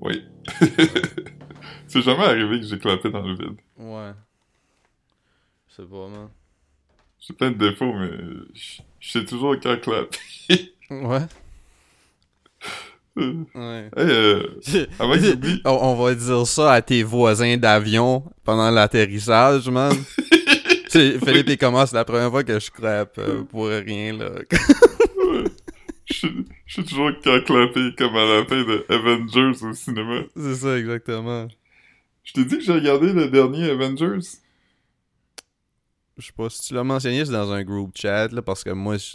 Oui. C'est jamais arrivé que j'ai clapé dans le vide. Ouais. Je sais pas, man. J'ai plein de défauts, mais je sais toujours quand clapper. Ouais. Ouais. hey, euh, avant que j'oublie... on, on va dire ça à tes voisins d'avion pendant l'atterrissage, man. Philippe, il commence c'est la première fois que je crappe euh, pour rien, là. Je je sais toujours clapper, comme à la fin de Avengers au cinéma. C'est ça, exactement. Je t'ai dit que j'ai regardé le dernier Avengers. Je sais pas si tu l'as mentionné, c'est dans un group chat, là, parce que moi, je,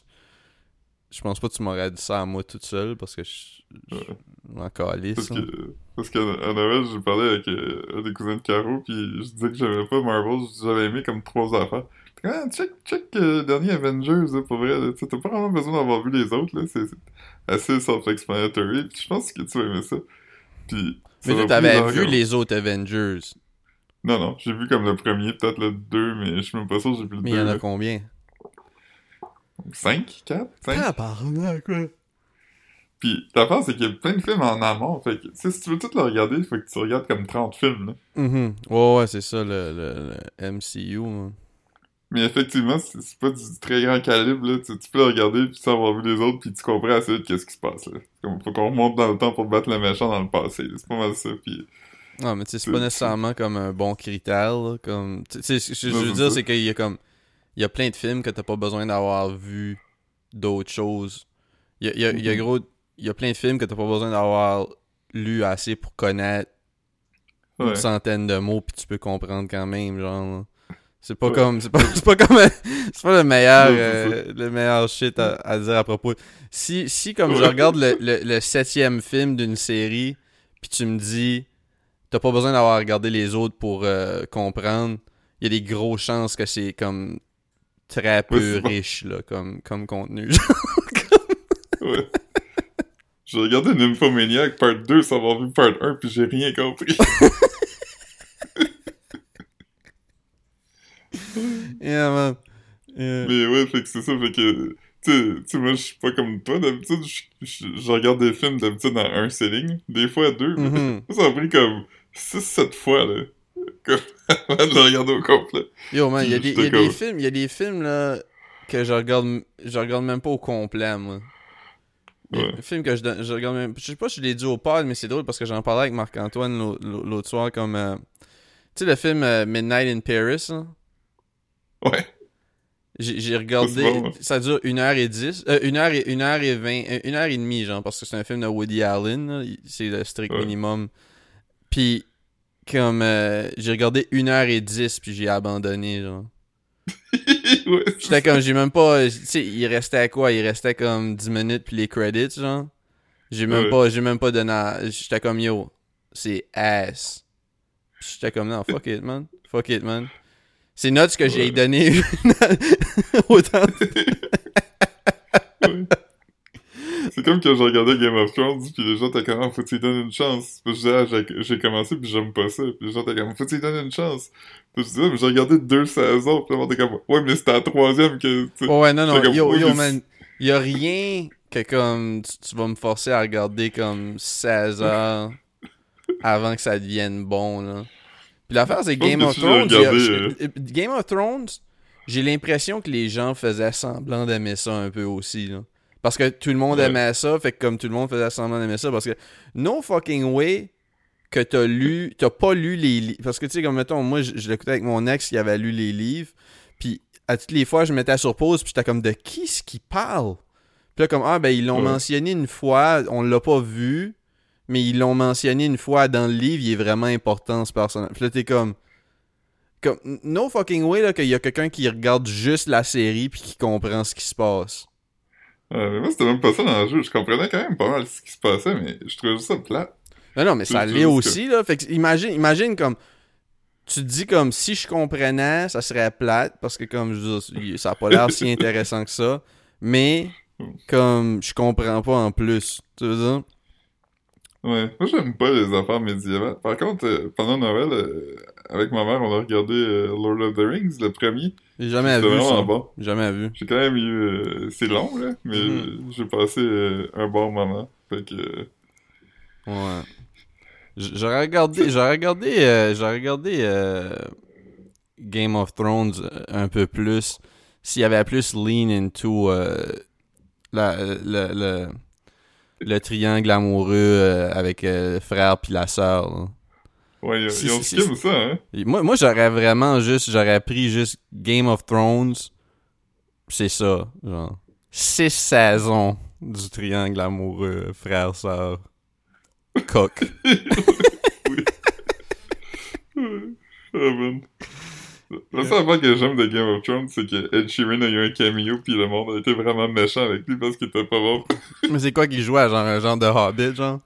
je pense pas que tu m'aurais dit ça à moi toute seule, parce que je, je, Ouais. m'en calisse. Parce hein. que, parce qu'à Noël, j'ai parlé avec euh, un des cousins de Caro, puis je disais que j'aimais pas Marvel, j'avais aimé comme trois affaires. Ah, check, check euh, le dernier Avengers, là, pour vrai. Tu t'as pas vraiment besoin d'avoir vu les autres, là, c'est assez self-explanatory, puis je pense que tu vas aimer ça. Puis, ça Mais m'a tu t'avais vu comme- les autres Avengers. Non, non, j'ai vu comme le premier, peut-être le deux, mais je suis même pas sûr que j'ai vu le Mais il y en a là. combien? Cinq? Quatre? Cinq? Tabarnak, quoi. Puis l'affaire, c'est qu'il y a plein de films en amont, fait que, tu sais, si tu veux tout le regarder, il faut que tu regardes comme 30 films, là. Mhm. Ouais, ouais, c'est ça, le, le, le MCU, man. Mais effectivement, c'est pas du très grand calibre, là. Tu, tu peux le regarder, puis sans avoir vu les autres, puis tu comprends assez vite qu'est-ce qui se passe, là. Comme, faut qu'on remonte dans le temps pour battre le méchant dans le passé. C'est pas mal ça, puis... Non, mais tu sais, c'est pas nécessairement comme un bon critère, là, comme... Tu sais, ce que je veux dire, c'est qu'il y a comme... Il y a plein de films que t'as pas besoin d'avoir vu d'autres choses. Il y a, il y a- il y a Mhm. gros... Il y a plein de films que t'as pas besoin d'avoir lu assez pour connaître Ouais. une centaine de mots, puis tu peux comprendre quand même, genre... C'est pas Ouais. comme... C'est pas, pas comme... C'est pas le meilleur... Euh, le meilleur shit à, à dire à propos. Si, si comme je regarde le, le, le septième film d'une série, puis tu me dis... T'as pas besoin d'avoir regardé les autres pour euh, comprendre. Il y a des grosses chances que c'est comme très peu bon. riche là, comme, comme contenu. Ouais. J'ai regardé Nymphomaniac Part 2 sans avoir vu Part 1, puis j'ai rien compris. man. Yeah. Mais ouais, fait que c'est ça, fait que... Tu sais- moi, je suis pas comme toi, d'habitude, je, regarde des films d'habitude en un sitting, des fois deux, Mhm. ça, ça a pris comme 6-7 fois, là, comme, avant de le regarder au complet. Yo, man, il y a, des, y a films, il y a des films là que je regarde, je regarde même pas au complet, moi. Ouais. Films que je, je regarde même. Je sais pas si je l'ai dit au pod, mais c'est drôle parce que j'en parlais avec Marc-Antoine l'au- l'au- l'autre soir comme. euh, Tu sais, le film euh, Midnight in Paris, là? Ouais. J'ai regardé, bon, ça dure 1h10, euh, 1h et, 1h et 20, euh, 1h et demie, genre, parce que c'est un film de Woody Allen, c'est le strict Ouais. minimum. Puis, comme, euh, j'ai regardé 1h10, puis j'ai abandonné, genre. ouais, J'étais comme, j'ai même pas, tu sais, il restait à quoi? Il restait comme 10 minutes, puis les credits, genre. J'ai même pas, j'ai même pas donné J'étais comme, yo, c'est ass. J'étais comme, non, fuck it, man. Fuck it, man. C'est nuts que j'ai donné autant ouais. C'est comme quand je regardais Game of Thrones, puis les gens étaient comme, Ah, faut que tu donnes une chance? Puis je disais, ah, j'ai- commencé, puis j'aime pas ça. Puis les gens étaient comme, faut que tu donnes une chance? Puis je disais, Ah, mais j'ai regardé deux saisons, puis le monde était comme, ouais, mais c'était la troisième que, tu sais. Ouais, non, non, comme, yo, yo, man, y a rien que comme tu, tu vas me forcer à regarder comme 16 heures avant que ça devienne bon, là. Puis l'affaire, c'est pense Game of Thrones, euh, Game of Thrones, j'ai l'impression que les gens faisaient semblant d'aimer ça un peu aussi, là. Parce que tout le monde Ouais. aimait ça, fait que comme tout le monde faisait semblant d'aimer ça, parce que no fucking way que t'as lu, t'as pas lu les livres. Parce que tu sais, comme mettons, moi, je, je l'écoutais avec mon ex qui avait lu les livres, puis à toutes les fois, je me mettais sur pause, puis j'étais comme, de qui est-ce qui parle? Puis là, comme, ah, ben, ils l'ont Ouais. mentionné une fois, on l'a pas vu, mais ils l'ont mentionné une fois dans le livre, il est vraiment important, ce personnage. Puis là, t'es comme, comme, no fucking way, là, qu'il y a quelqu'un qui regarde juste la série, puis qui comprend ce qui se passe. Ouais, mais moi, c'était même pas ça dans le jeu. Je comprenais quand même pas mal ce qui se passait, mais je trouvais juste ça plat. Non, non, mais ça l'est aussi, là. Fait que imagine, imagine comme. Tu te dis comme si je comprenais, ça serait plate, parce que comme je dire, ça a pas l'air si intéressant que ça. Mais comme je comprends pas en plus. Tu veux dire? Ouais, moi j'aime pas les affaires médiévales. Par contre, euh, pendant Noël, euh, avec ma mère, on a regardé euh, Lord of the Rings, le premier. J'ai jamais vu ça. bon. Jamais vu. J'ai quand même eu... c'est long, là, mais Mhm. j'ai passé un bon moment. Fait que... Ouais. J'aurais regardé, j'aurais regardé, j'aurais regardé Game of Thrones un peu plus s'il y avait plus lean into euh, la, le, le, le triangle amoureux euh, avec euh, le frère puis la sœur. là. Ouais, ils, Si, ils ont si, ça, hein. Et Moi, moi j'aurais vraiment juste, j'aurais pris juste Game of Thrones, c'est ça, genre six saisons du triangle amoureux frère sœur coq. Ah, man. La seule affaire que j'aime de Game of Thrones, c'est que Ed Sheeran a eu un cameo, puis le monde a été vraiment méchant avec lui parce qu'il était pas bon. Mais c'est quoi qu'il jouait, genre un genre de Hobbit, genre?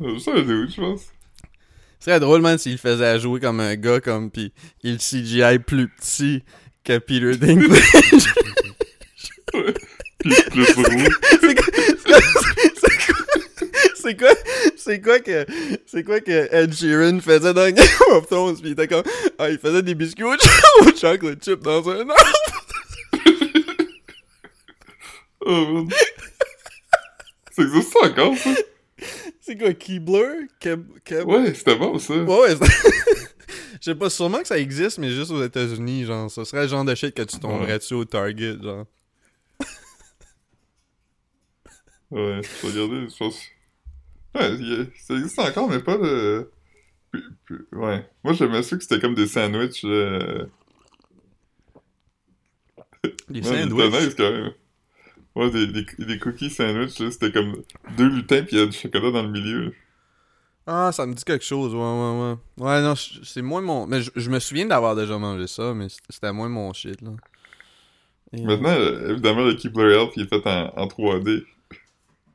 Je sais un dude, je pense. Ce serait drôle, man, s'il faisait jouer comme un gars, comme, pis il CGI plus petit que Peter Dinklage. Puis plus roux. C'est quoi, c'est quoi, que, c'est quoi que Ed Sheeran faisait dans Game of Thrones, pis il était comme, ah, il faisait des biscuits au, au chocolate chip dans un arbre. Oh. Ça existe encore, ça? C'est quoi, Keebler? Keb, Keb... Ouais, c'était bon, ça. Ouais, Je sais pas, sûrement que ça existe, mais juste aux États-Unis, genre, ce serait le genre de shit que tu tomberais dessus au Target, genre. Ouais, je regarder, je pense. Ouais, ça existe encore, mais pas le. Puis- puis- Ouais. Moi, j'aimais ça que c'était comme des sandwichs. Euh... Ouais, sandwichs? C'était nice quand même. Ouais, des, des, des cookies sandwich, là, c'était comme deux lutins pis il y a du chocolat dans le milieu. Ah, ça me dit quelque chose, ouais, ouais, ouais. Ouais, non, c'est moins mon... Mais je, me souviens d'avoir déjà mangé ça, mais c'était- moins mon shit, là. Et, euh, Maintenant, euh, évidemment, le Keebler Elf, il est fait en, en 3D.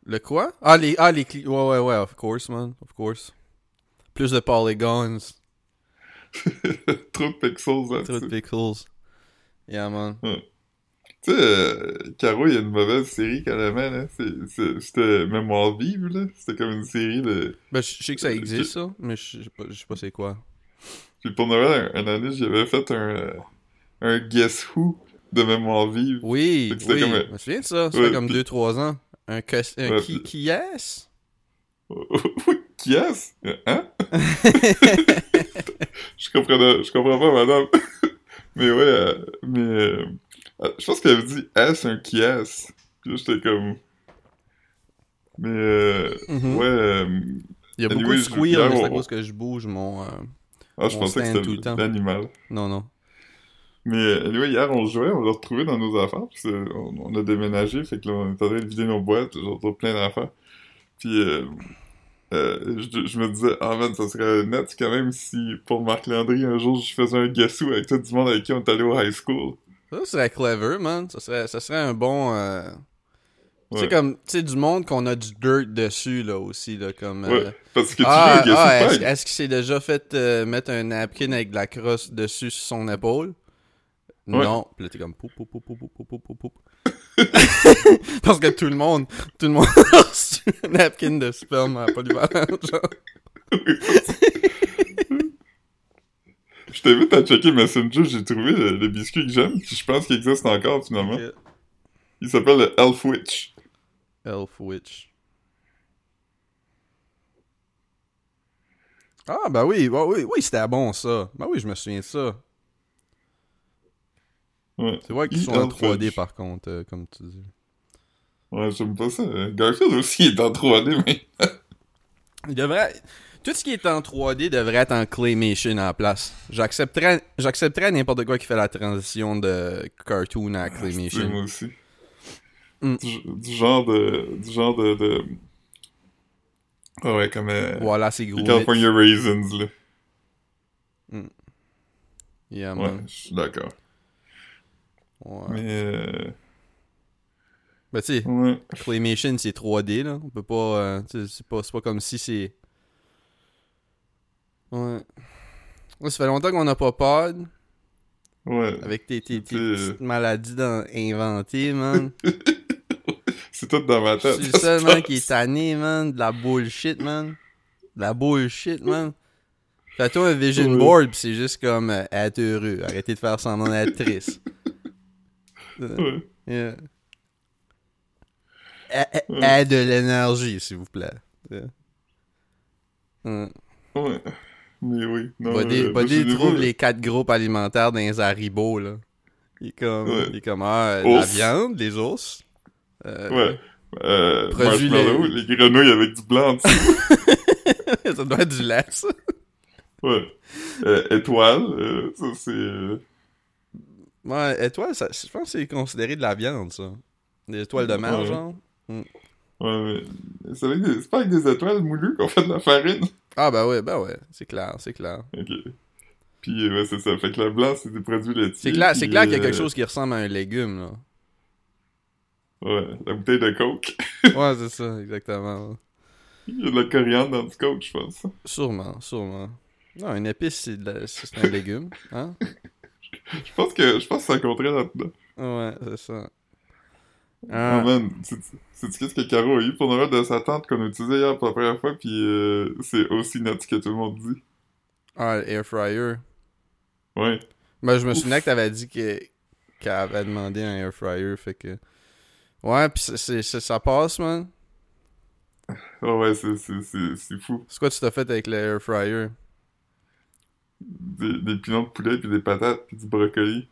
Le quoi? Ah, les... Ah, les... cli- Ouais, ouais, ouais, of course, man, of course. Plus de polygons, Trop de pixels trop de pickles. Yeah, man. Tu sais, euh, Caro, il y a une mauvaise série qu'elle aimait, là. C'était Mémoire vive, là. C'était comme une série de... Ben, je sais que ça existe, ça, mais je sais pas, pas c'est quoi. Puis pour Noël, un, un année, j'avais fait un, euh, un Guess Who de Mémoire vive. Oui, c'était oui, comme un- je me souviens de ça, Ouais, fait comme puis- 2-3 ans. Un, cos- un Ouais, qui, qui est Qui est-ce? Hein? je comprenais, je comprends pas, madame. mais ouais, euh, mais... euh, euh, je pense qu'elle avait dit « est-ce un qui est-ce? » Puis j'étais comme... Mais euh, Mhm. ouais... euh, Il y a beaucoup de squeal, mais c'est à cause que je bouge mon... euh, ah, je pensais que c'était l'animal. Non, non. Mais euh, anyway, hier, on jouait, on l'a retrouvé dans nos affaires, parce que on, on a déménagé, fait que là, on est en train de vider nos boîtes, genre, plein d'affaires. Puis, euh, euh, je, je me disais, ah man, ça serait net quand même si, pour Marc Landry, un jour, je faisais un guessou avec tout du monde avec qui on est allé au high school. Ça serait clever, man. Ça serait, ça serait un bon... euh, Tu sais, Ouais. comme, tu sais, du monde qu'on a du dirt dessus, là, aussi, là, comme... euh, Ouais, parce que tu Ah, veux ah, est-ce, est-ce qu'il s'est déjà fait euh, mettre un napkin avec de la crosse dessus sur son épaule? Ouais. Non. Puis là, t'es comme... Poup, poup, poup, poup, poup, poup, poup, poup. Parce que tout le monde, tout le monde a reçu un napkin de sperme à polyvalent, genre. Je t'invite à checker Messenger, j'ai trouvé le, le biscuit que j'aime, puis je pense qu'il existe encore finalement. Il s'appelle le Elf Witch. Elf Witch. Ah, bah oui, bah oui, oui, c'était bon, ça. Bah oui, je me souviens de ça. Ouais. C'est vrai qu'ils Il sont en Elf 3D, Witch. par contre, euh, comme tu dis. Ouais, j'aime pas ça. Garfield aussi est en 3D, mais... Il devrait... Tout ce qui est en 3D devrait être en claymation à la place. J'accepterais j'accepterais n'importe quoi qui fait la transition de cartoon à C'est claymation. moi aussi. Mm. Du, du genre de... Du genre de... de... Ah ouais, comme... Euh, Voilà, c'est gros. les California Raisins, là. Yeah, Ouais, je suis d'accord. Ouais. Mais... Euh... Ben, tu sais, Ouais. Claymation, c'est 3D, là. On peut pas... euh, c'est pas, c'est pas comme si c'est... Ouais. Ouais, ça fait longtemps qu'on n'a pas pod Ouais. avec tes, tes, tes C'est- petites maladies dans- inventées, man. C'est tout dans ma tête. le ça man, qui est tanné, man. De la bullshit, man. De la bullshit, man. Fais-toi un vision board, pis c'est juste comme euh, être heureux. Arrêtez de faire semblant d'être triste. Euh, Ouais. yeah. Aie de l'énergie, s'il vous plaît. C'est- Hum. Ouais. Mais oui. Non, Buddy, euh, il trouve euh, les quatre groupes alimentaires dans les haribots, là. Il est comme, Ouais. il est comme ah, la viande, les ours. Euh, Ouais. Euh, marshmallow, les grenouilles avec du blanc en dessous. ça doit être du lait, ça. ouais. Euh, étoile, euh, ça c'est... Ouais, étoile, ça, je pense que c'est considéré de la viande, ça. Des étoiles de mer, Ouais. genre? Ouais, mais c'est des- pas avec des étoiles moulues qu'on fait de la farine. Ah, bah ouais, bah ouais, c'est clair, c'est clair. Ok. Puis, euh, ouais, c'est ça. Fait que le blanc, c'est des produits laitiers. C'est clair, c'est clair qu'il y a quelque euh, chose qui ressemble à un légume, là. Ouais, la bouteille de coke. Ouais, c'est ça, exactement. Il y a de la coriandre dans du coke, je pense. Sûrement, sûrement. Non, une épice, c'est la- c'est un légume, hein? Je pense que je pense que ça compterait là-dedans. Ouais, c'est ça. Oh Ah, man, sais-tu sais-tu qu'est-ce que Caro a eu pour Noël de sa tante qu'on a utilisé hier pour la première fois, puis euh, c'est aussi notre que tout le monde dit. ah, air fryer. Ouais. Ben, je me Ouf. souvenais que t'avais dit que- qu'elle avait demandé un air fryer, fait que... Ouais, pis c'est- c'est- c'est- ça passe, man. Oh ouais, c'est- c'est c'est- c'est fou. C'est quoi tu t'as fait avec le air fryer? Des, des pilons de poulet, puis des patates, puis du brocoli.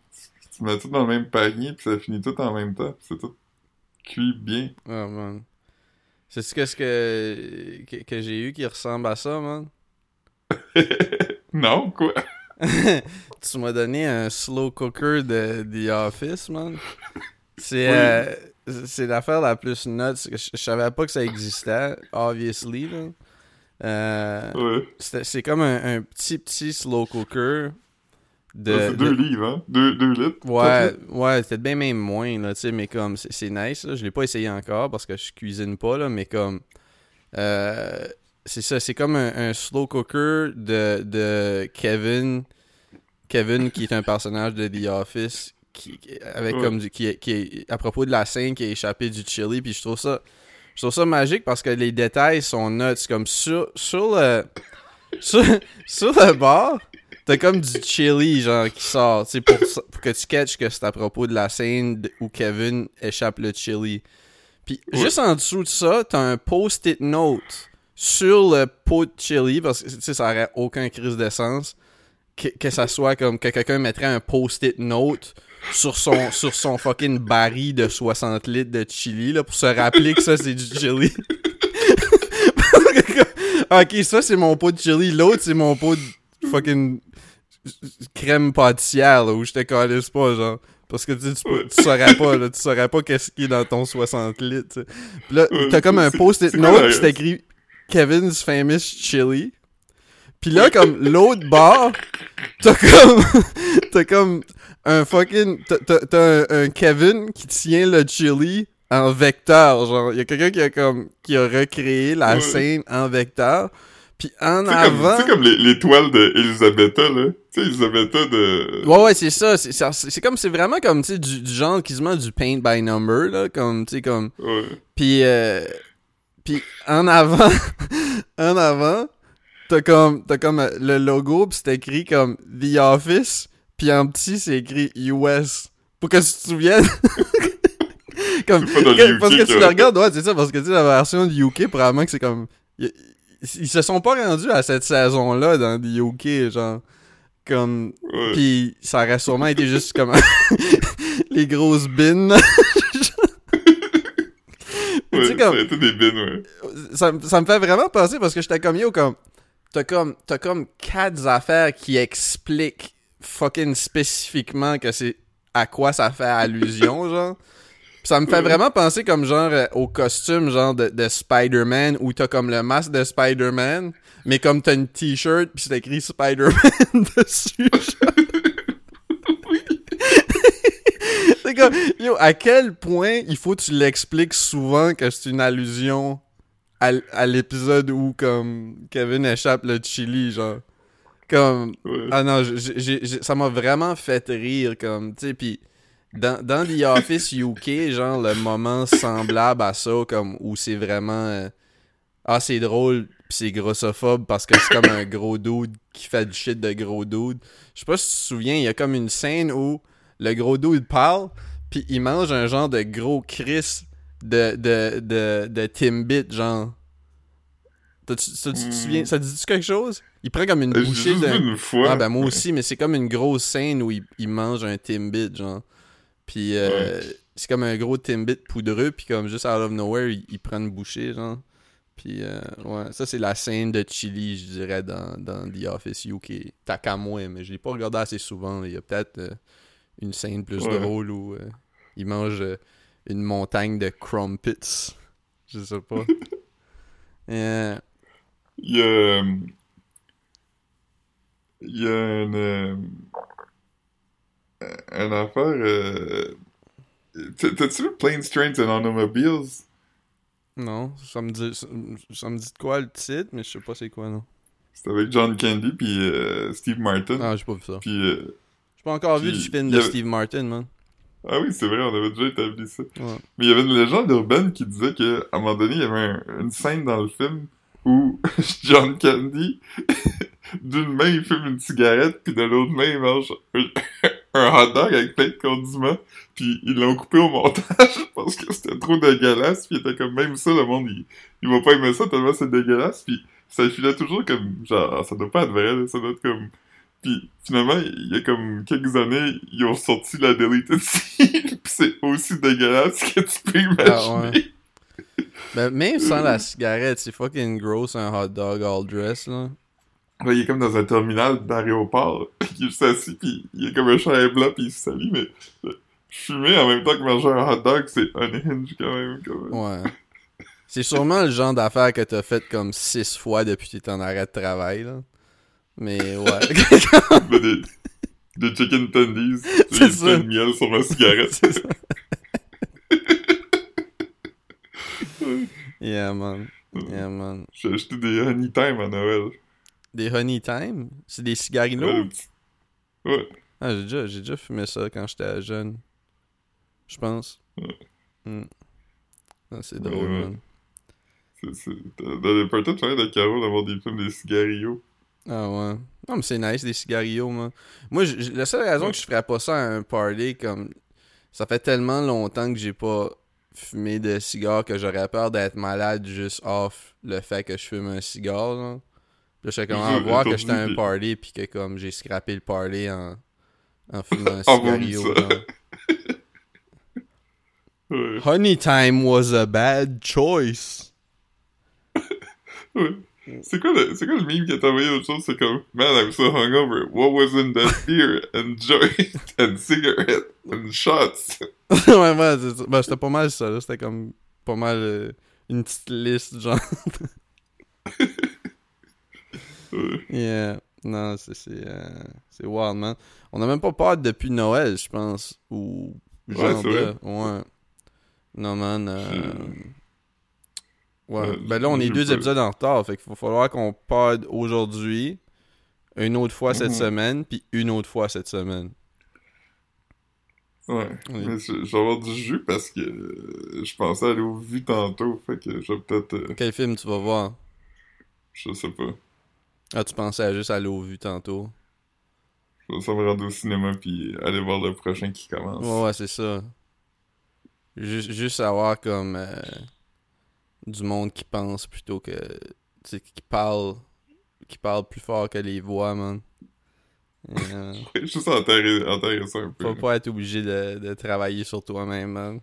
Tu, mets tout dans le même panier, puis ça finit tout en même temps, puis c'est tout cuit bien. Oh, man. C'est-tu qu'est-ce que, que, que j'ai eu qui ressemble à ça, man? non, quoi? tu m'as donné un slow cooker de The Office, man. C'est Oui. euh, c'est l'affaire la plus nuts. Je, je savais pas que ça existait, obviously, là. Euh, Ouais. c'est comme un, un petit, petit slow cooker de... C'est deux de- livres, hein? Deux, deux litres. Ouais, ouais, c'était bien même moins, là, tu sais, mais comme, c'est nice, là. Je l'ai pas essayé encore parce que je cuisine pas, là, mais comme, euh, c'est ça, c'est comme un, un slow cooker de, de Kevin, Kevin qui est un personnage de The Office, qui, avec Ouais. comme du, qui, est- qui est, à propos de la scène qui a échappé du chili, puis je trouve ça, je trouve ça magique parce que les détails sont nuts, comme sur, sur le, sur, sur le bord, T'as comme du chili, genre, qui sort, tu sais, pour, pour que tu catches que c'est à propos de la scène où Kevin échappe le chili. Puis, juste en dessous de ça, t'as un post-it note sur le pot de chili, parce que, tu sais, ça aurait aucun crise d'essence, que, que ça soit comme que quelqu'un mettrait un post-it note sur son, sur son fucking baril de 60 litres de chili, là, pour se rappeler que ça, c'est du chili. ok, ça, c'est mon pot de chili, l'autre, c'est mon pot de fucking crème pâtissière là, où je te calisse pas genre parce que tu, sais, tu, peux- tu saurais pas là, tu saurais pas qu'est-ce qui est dans ton 60 litres tu sais. Puis là t'as comme un post-it note la- pis c'est écrit Kevin's famous chili puis là comme l'autre bar t'as comme t'as comme un fucking t'as- un, un Kevin qui tient le chili en vecteur genre il y a quelqu'un qui a comme qui a recréé la Ouais. scène en vecteur puis en avant c'est comme les, les toiles de Elisabetta, là. Tu sais, Elisabetta de... Ouais, ouais, c'est ça. C'est, comme, c'est vraiment comme, tu sais, du, du genre quasiment du paint by number, là. Comme, tu sais, comme. Ouais. Puis, euh, puis en avant, en avant, t'as comme, t'as comme euh, le logo, pis c'est écrit comme The Office, puis en petit, c'est écrit US. Pour que tu te souviennes. comme, C'est pas dans le que- UK parce que tu le regardes, ouais, c'est ça, parce que tu sais, la version du UK, probablement que c'est comme. Ils, ils se sont pas rendus à cette saison-là dans le UK, genre. Comme. Ouais. Pis ça aurait sûrement été juste comme les grosses bines. Ouais, sais, comme- Ça des ouais. ça, ça me fait vraiment penser parce que j'étais comme yo comme t'as comme t'as comme quatre affaires qui expliquent fucking spécifiquement que c'est à quoi ça fait allusion genre ça me fait vraiment penser comme genre euh, au costume genre de, de Spider-Man où t'as comme le masque de Spider-Man mais comme t'as une t-shirt puis c'est écrit Spider-Man dessus. C'est comme, yo, à quel point il faut que tu l'expliques souvent que c'est une allusion à l'épisode où, comme, Kevin échappe le chili, genre. Comme, Ouais. ah non, ça m'a vraiment fait rire, comme, tu sais, pis dans, dans The Office UK, genre, le moment semblable à ça, comme, où c'est vraiment, euh, ah, c'est drôle, pis c'est grossophobe parce que c'est comme un gros dude qui fait du shit de gros dude. Je sais pas si tu te souviens, il y a comme une scène où le gros dude parle, puis il mange un genre de gros Chris de, de, de, de Timbit, genre. Tu te Hmm. souviens, ça te dit quelque chose? Il prend comme une J'ai bouchée de. une fois. Ah ben moi aussi, mais c'est comme une grosse scène où il, il mange un Timbit, genre. Puis euh, c'est comme un gros Timbit poudreux, puis comme juste out of nowhere, il, il prend une bouchée, genre. Puis euh, ouais, ça c'est la scène de Chili, je dirais, dans, dans The Office UK. T'as qu'à moi, mais je l'ai pas regardé assez souvent. Il y a peut-être euh, une scène plus Ouais. drôle où euh, il mange euh, une montagne de crumpets. Je sais pas. Euh, Il y a. Il y a une. euh, Une affaire. euh, t'as- T'as-tu vu Planes, Trains and Automobiles? non, ça me dit ça, ça me dit de quoi le titre, mais je sais pas c'est quoi non. C'est avec John Candy puis euh, Steve Martin. Ah, j'ai pas vu ça. Puis. euh, J'ai pas encore vu du film de avait- Steve Martin, man. Ah oui, c'est vrai, on avait déjà établi ça. Ouais. Mais il y avait une légende urbaine qui disait qu'à un moment donné, il y avait un- une scène dans le film où John Candy, d'une main, il fume une cigarette, puis de l'autre main, il mange un, hot dog avec plein de condiments, puis ils l'ont coupé au montage parce que c'était trop dégueulasse, puis il était comme, même ça, le monde, il, il va pas aimer ça tellement c'est dégueulasse, puis ça filait toujours comme, genre, ça doit pas être vrai, ça doit être comme... Puis finalement, il y a comme quelques années, ils ont sorti la deleted scene, pis c'est aussi dégueulasse que tu peux imaginer. Ah, ouais. Ben, même sans la cigarette, c'est fucking gross un hot dog all dress, là. Là, il est comme dans un terminal d'aéroport, il est juste assis, pis il est comme un chalet blanc, pis il se salit, mais fumer en même temps que manger un hot dog, c'est unhinged quand même. Quand même. Ouais. C'est sûrement le genre d'affaire que t'as fait comme six fois depuis que t'es en arrêt de travail, là. Mais ouais. Mais des, des chicken tendies, C'est de miel sur ma cigarette. C'est ça. yeah, man. Yeah, man. J'ai acheté des Honey Time à Noël. Des Honey Time? C'est des cigarillos? Ouais. Ah, j'ai déjà, j'ai déjà fumé ça quand j'étais jeune. Je pense. Ouais. Hmm. Ah, c'est drôle, ouais. man. C'est. Dans les parties de famille de Caro d'avoir des films des cigarillos. Ah ouais. Non, mais c'est nice, des cigarillos, man. Moi, la seule raison que je ferais pas ça à un party, comme... Ça fait tellement longtemps que j'ai pas fumé de cigare que j'aurais peur d'être malade juste off le fait que je fume un cigare, là. Puis Là, j'étais comme à J'ai voir que j'étais à un party puis que comme j'ai scrappé le party en, en fumant un. Ouais. Honey time was a bad choice. Ouais. C'est quoi le, c'est quoi le meme qui t'a envoyé l'autre chose? C'est comme, man, I'm so hungover. What was in that beer? And joint, and cigarette, and shots? ouais, ouais, c'est ça. Ben, c'était pas mal ça, là. C'était comme pas mal euh, une petite liste, genre. Ouais. Yeah. Non, c'est c'est euh, c'est wild, man. On a même pas peur depuis Noël, je pense. Ou Ouais, genre c'est de- vrai. Ouais. Non, man. euh, Ouais. Ouais, ben là, on est deux pas- épisodes en retard. Fait qu'il va falloir qu'on pod aujourd'hui, une autre fois cette Mhm. semaine, puis une autre fois cette semaine. Ouais. Oui. Mais je, vais avoir du jus parce que euh, je pensais aller au vu tantôt. Fait que je vais peut-être, euh, Quel film tu vas voir? je sais pas. Ah, tu pensais à juste aller au vu tantôt. Je vais ça me rendre au cinéma puis aller voir le prochain qui commence. Ouais, ouais, c'est ça. Juste, juste avoir comme euh, du monde qui pense plutôt que. Tu sais, qui parle. Qui parle plus fort que les voix, man. Euh, Juste enterrer, enterrer ça un peu. faut pas être obligé de, de travailler sur toi-même, man.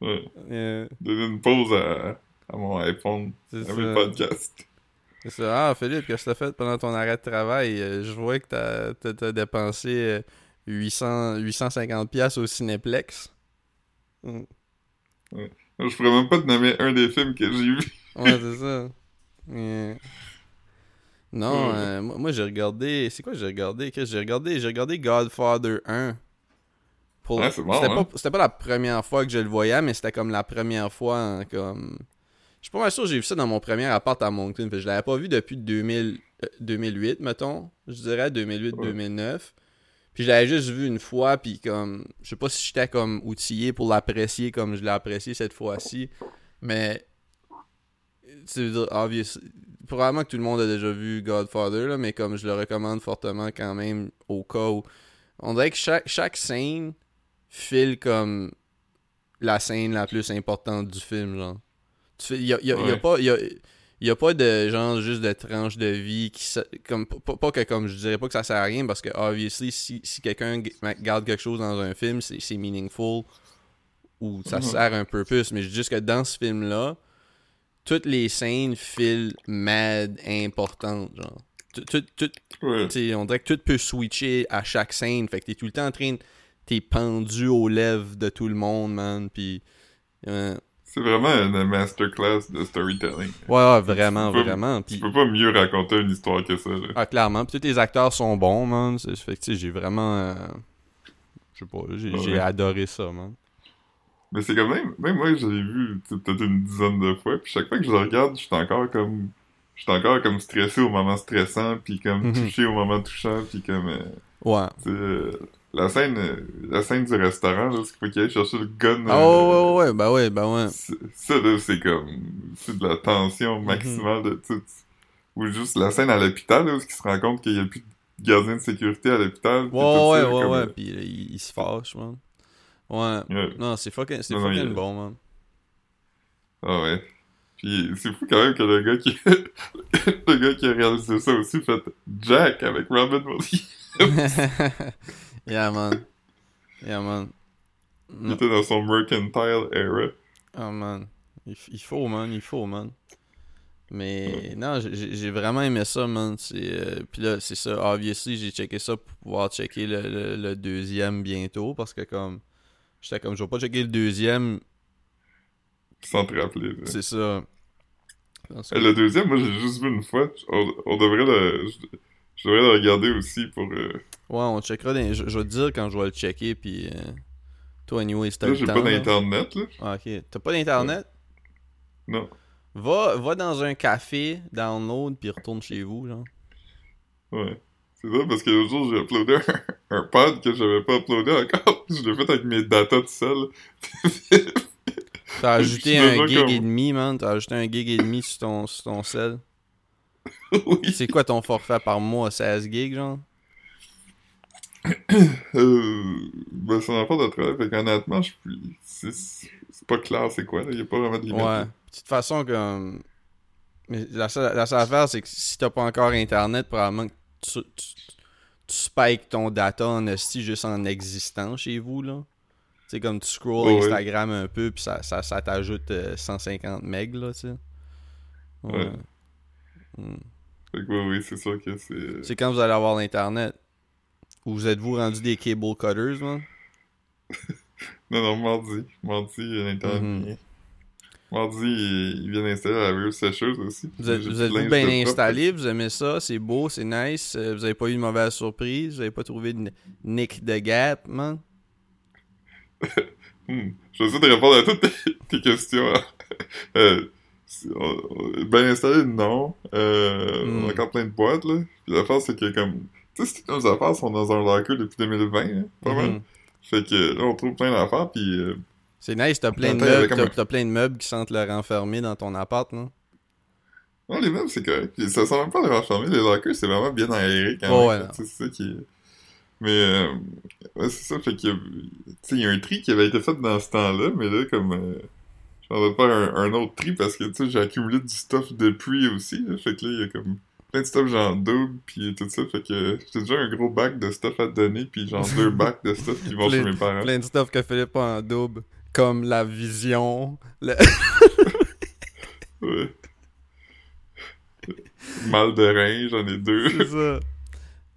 Ouais. Euh, Donner une pause à, à mon iPhone, à mes ça. podcasts. C'est ça. Ah, Philippe, qu'est-ce que t'as fait pendant ton arrêt de travail? Euh, Je vois que t'as dépensé euh, 800, 850$ piastres au Cinéplex. Mm. Je pourrais même pas te nommer un des films que j'ai vu. Ouais, c'est ça. Yeah. Non, euh, moi, moi, j'ai regardé. C'est quoi j'ai regardé Qu'est-ce que j'ai regardé J'ai regardé Godfather 1. Pour... Ouais, c'est bon, c'était, hein? pas, c'était pas la première fois que je le voyais, mais c'était comme la première fois. hein, comme... Je suis pas mal sûr que j'ai vu ça dans mon premier appart à Moncton. je l'avais pas vu depuis 2000, euh, 2008, mettons. Je dirais 2008-2009. Puis je l'avais juste vu une fois, puis comme... Je sais pas si j'étais comme outillé pour l'apprécier comme je l'ai apprécié cette fois-ci. Mais tu veux dire, obvious- probablement que tout le monde a déjà vu Godfather, là, mais comme je le recommande fortement quand même au cas où. On dirait que chaque, chaque scène file comme la scène la plus importante du film, genre. Fais, y a, y a- y a Ouais. pas, y a, Il y a pas de genre juste de tranche de vie qui comme pas, pas que comme je dirais pas que ça sert à rien parce que obviously si, si quelqu'un garde quelque chose dans un film, c'est meaningful ou ça Mhm. sert un purpose, mais je dis juste que dans ce film là, toutes les scènes filent mad importantes genre. Tout, tout, Ouais. On dirait que tout peut switcher à chaque scène. Fait que t'es tout le temps en train de. T'es pendu aux lèvres de tout le monde, man. Puis. euh, C'est vraiment une masterclass de storytelling. ouais, ouais, vraiment, Tu peux pas- vraiment. Tu peux pas mieux raconter une histoire que ça, là. Ah, clairement. Puis tous les acteurs sont bons, man. Fait que, tu sais, j'ai vraiment. euh, Je sais pas, j'ai Ouais. j'ai adoré ça, man. Mais c'est quand même, même moi, je l'ai vu peut-être une dizaine de fois, puis chaque fois que je le regarde, je suis encore comme, je suis encore comme stressé au moment stressant, puis comme Mhm. touché au moment touchant, puis comme, euh, Ouais. euh, la scène, euh, la scène du restaurant, là, qu'il faut qu'il aille chercher le gun. Ah, euh, ouais, ouais, ouais, bah ouais, bah ouais. Ça, là, c'est comme, c'est de la tension Mhm. maximale de, tu sais, tu- ou juste la scène à l'hôpital, là, où il se rend compte qu'il y a plus de gardien de sécurité à l'hôpital. Ouais, ouais, ouais, ouais. euh, Puis euh, il, il se fâche, man. Ouais. Non, c'est fucking, c'est Non, non, fucking il- bon, man. Ah ouais. Puis c'est fou quand même que le gars qui le gars qui a réalisé ça aussi fait Jack avec Robin Williams. yeah, man. Yeah, man. Il était dans son mercantile era. Oh man, il, faut man, il faut man. Mais non, j'ai- vraiment aimé ça man. C'est euh, puis là c'est ça. Obviously j'ai checké ça pour pouvoir checker le, le- le deuxième bientôt parce que comme j'étais comme je vais pas checker le deuxième, Sans te rappeler. c'est ça. Que- le deuxième, moi j'ai juste vu une fois. On, on devrait le. Je, je devrais le regarder aussi pour. euh, Ouais, on checkera. dans- je, je vais te dire quand je vais le checker puis euh, toi anyway si t'as Là j'ai pas d'internet là. Ah, ok. T'as pas d'internet? Non. Va, va dans un café, download puis retourne chez vous genre. Ouais. C'est ça parce que l'autre jour j'ai uploadé un, un pod que j'avais pas uploadé encore. je l'ai fait avec mes datas tout seul. T'as ajouté un gig comme- et demi, man. T'as ajouté un gig et demi sur ton, sur ton cell. oui. C'est quoi ton forfait par mois? 16 gigs, genre? Euh, ben, c'est un rapport de travail, fait qu'honnêtement, je suis. C'est pas clair, c'est quoi, là? Y a pas vraiment de limite. Ouais. De toute façon, comme. Mais la seule, la seule affaire, c'est que si t'as pas encore internet, probablement que tu, tu, tu spikes ton data en esti juste en existant chez vous, là. Tu sais, comme tu scrolls Ouais, ouais. Instagram un peu, puis ça, ça, ça t'ajoute euh, 150 megs, là, tu sais. Ouais. Ouais. Hmm. Fait que oui, oui, c'est sûr que c'est. C'est quand vous allez avoir l'internet. Ou vous êtes-vous rendu des cable cutters, man? Non, non, mardi. Mardi, euh, Internet. Mhm. Mardi, il, il vient d'installer la laveuse sécheuse aussi. Vous êtes, vous bien installé, vous aimez ça, c'est beau, c'est nice, euh, vous avez pas eu de mauvaise surprise, vous avez pas trouvé de nick de gap, man? Hmm. Je vais essayer de répondre à toutes tes, tes questions. hein. euh, bien installé, non. Euh, Hmm. On a encore plein de boîtes, là. Puis l'affaire, c'est que comme. Tu sais, nos affaires sont dans un locker depuis 2020, hein, pas mal. Mhm. Fait que là, on trouve plein d'affaires, puis. euh, C'est nice, t'as plein, de meubles, t'as plein de meubles qui sentent le renfermer dans ton appart, là. Non, les meubles, c'est correct. Ça sent même pas le renfermer. Les lockers, c'est vraiment bien aéré quand Oh, même. ouais, non. C'est ça qui. Mais, euh, ouais, c'est ça. Fait qu'il y a... Tu sais, il y a un tri qui avait été fait dans ce temps-là, mais là, comme... Euh... J'en vais faire un, un autre tri parce que, tu sais, j'ai accumulé du stuff depuis aussi. Là. Fait que là, il y a comme plein de stuff genre double, puis tout ça. Fait que j'ai déjà un gros bac de stuff à te donner, puis genre deux bacs de stuff qui vont chez mes parents. Plein de stuff que Philippe a en double, comme la vision, le... Ouais. Mal de rein, j'en ai deux. c'est ça.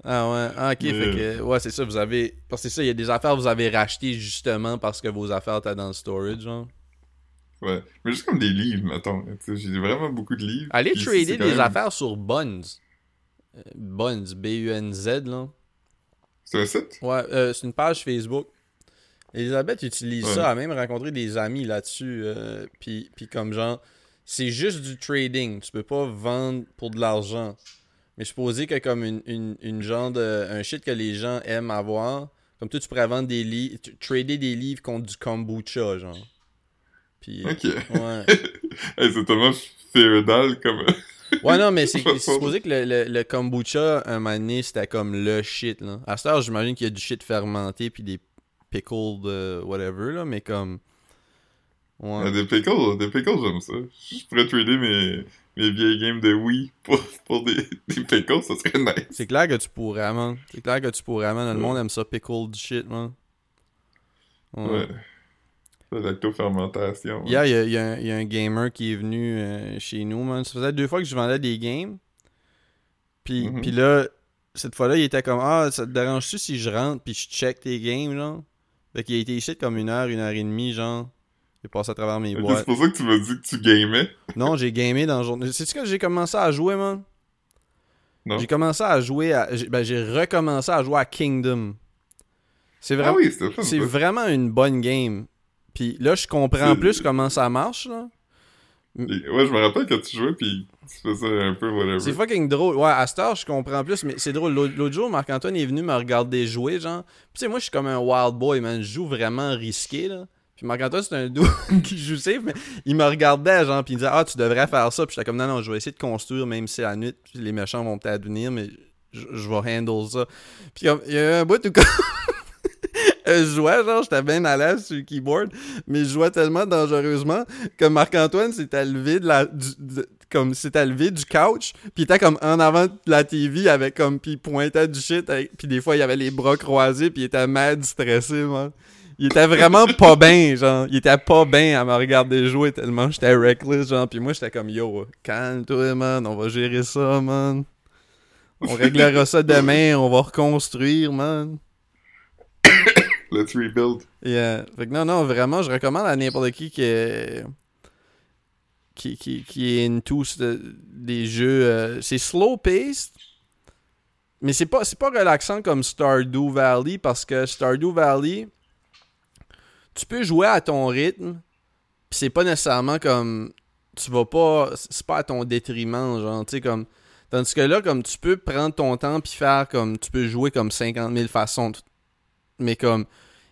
Ah ouais, ah, ok, Mais- fait que, ouais, c'est ça, vous avez, parce que c'est ça, il y a des affaires que vous avez rachetées justement parce que vos affaires étaient dans le storage, genre. Ouais. Mais juste comme des livres, mettons. J'ai vraiment beaucoup de livres. Allez trader des même- affaires sur Buns. Euh, Buns, B-U-N-Z, là. C'est un site? Ouais, euh, c'est une page Facebook. Elisabeth utilise Ouais. ça, elle a même rencontré des amis là-dessus. euh, puis, puis comme genre, c'est juste du trading. Tu peux pas vendre pour de l'argent. Mais supposé que comme une, une, une genre de. un shit que les gens aiment avoir. Comme toi, tu pourrais vendre des livres. Trader des livres contre du kombucha, genre. Puis. Ok. Ouais. Hey, c'est tellement féodal comme. Ouais, non, mais c'est supposé que le, le, le kombucha, un moment donné, c'était comme le shit, là. À cette heure, j'imagine qu'il y a du shit fermenté puis des pickled euh, whatever, là, mais comme... Ouais. Des pickles, des pickles, j'aime ça. Je pourrais trader mes, mes vieilles games de Wii pour, pour des, des pickles, ça serait nice. C'est clair que tu pourrais, man. C'est clair que tu pourrais, man. Le Ouais. monde aime ça pickled shit, man. Ouais. Ouais. La lactofermentation. Hier, il y a, il y a un- il y a un gamer qui est venu euh, chez nous, man. Ça faisait deux fois que je vendais des games. Puis, Mhm. puis là, cette fois-là, il était comme Ah, ça te dérange-tu si je rentre puis je check tes games, genre Fait qu'il a été ici comme une heure, une heure et demie, genre. Il est passé à travers mes boîtes. C'est pour ça que tu m'as dit que tu gamais. Non, j'ai gamé dans le journée. C'est-tu que j'ai commencé à jouer, man? Non. J'ai commencé à jouer à. j'ai- Ben, j'ai recommencé à jouer à Kingdom. C'est Ah vraiment. oui, c'était fun. C'est vraiment une bonne game. Puis là, je comprends plus comment ça marche, là. Et- Ouais, je me rappelle quand tu jouais, puis tu faisais un peu whatever. C'est fucking drôle. Ouais, à cette heure, je comprends plus, mais c'est drôle. L'autre jour, Marc-Antoine est venu me regarder jouer, genre. Puis tu sais, moi, je suis comme un wild boy, man. Je joue vraiment risqué, là. Puis Marc-Antoine, c'est un dude qui joue safe, mais il me regardait, genre, puis il me disait, ah, tu devrais faire ça. Puis j'étais comme, non, non, je vais essayer de construire, même si c'est la nuit, les méchants vont peut-être venir, mais je, vais handle ça. Puis comme, il y a eu un bout où comme. je jouais, genre, j'étais bien à l'aise sur le keyboard, mais je jouais tellement dangereusement que Marc-Antoine s'était levé de la. du- de- comme s'était levé du couch, puis il était comme en avant de la TV avec comme puis il pointait du shit avec- puis des fois il avait les bras croisés puis il était mad stressé man. Il était vraiment pas bien genre, il était pas bien à me regarder jouer tellement j'étais reckless genre puis moi j'étais comme yo, calme-toi man, on va gérer ça man. On réglera ça demain, on va reconstruire man. Let's rebuild. Yeah. Fait que non, non, vraiment, je recommande à n'importe qui qui est, qui, qui, qui est into des jeux. euh, c'est slow paced, mais c'est pas, pas relaxant comme Stardew Valley parce que Stardew Valley, tu peux jouer à ton rythme, pis c'est pas nécessairement comme. Tu vas pas. C'est pas à ton détriment, genre, tu sais, comme. Tandis que là, comme tu peux prendre ton temps puis faire comme. Tu peux jouer comme 50 000 façons. Mais comme.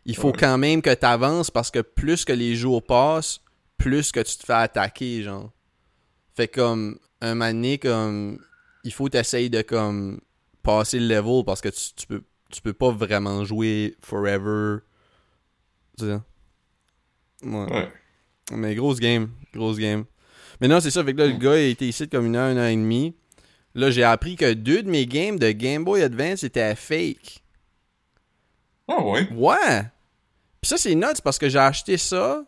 Il faut Ouais. quand même que tu avances parce que plus que les jours passent, plus que tu te fais attaquer, genre. Fait comme. Un moment donné, comme. Il faut t'essayer de comme. Passer le level parce que tu, tu peux. Tu peux pas vraiment jouer forever. Tu sais. Ouais. Ouais. Mais grosse game. Grosse game. Mais non, c'est ça. Fait que là, le gars, il était ici comme une heure, une heure et demie. Là, j'ai appris que deux de mes games de Game Boy Advance étaient fake. Ah ouais. Ouais! Puis ça, c'est nuts parce que j'ai acheté ça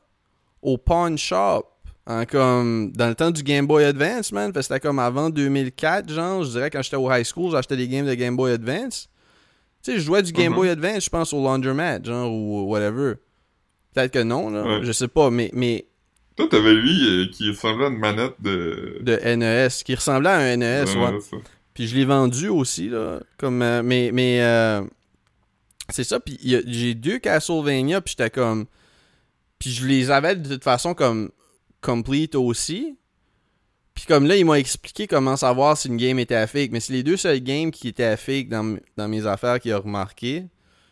au pawn shop. hein, comme dans le temps du Game Boy Advance, man. Fait c'était comme avant 2004, genre. Je dirais quand j'étais au high school, j'achetais des games de Game Boy Advance. Tu sais, je jouais du Game Mhm. Boy Advance, je pense, au Laundromat, genre, ou whatever. Peut-être que non, là. Ouais. Je sais pas, mais, mais Toi, t'avais lui euh, qui ressemblait à une manette de. de NES, qui ressemblait à un NES, ouais. Puis je l'ai vendu aussi, là. Comme, euh, mais, mais euh, c'est ça. Puis j'ai deux Castlevania, puis j'étais comme. Puis je les avais de toute façon comme complete aussi. Puis comme là, il m'a expliqué comment savoir si une game était fake. Mais c'est les deux seules games qui étaient fake dans, dans mes affaires qu'il a remarqué.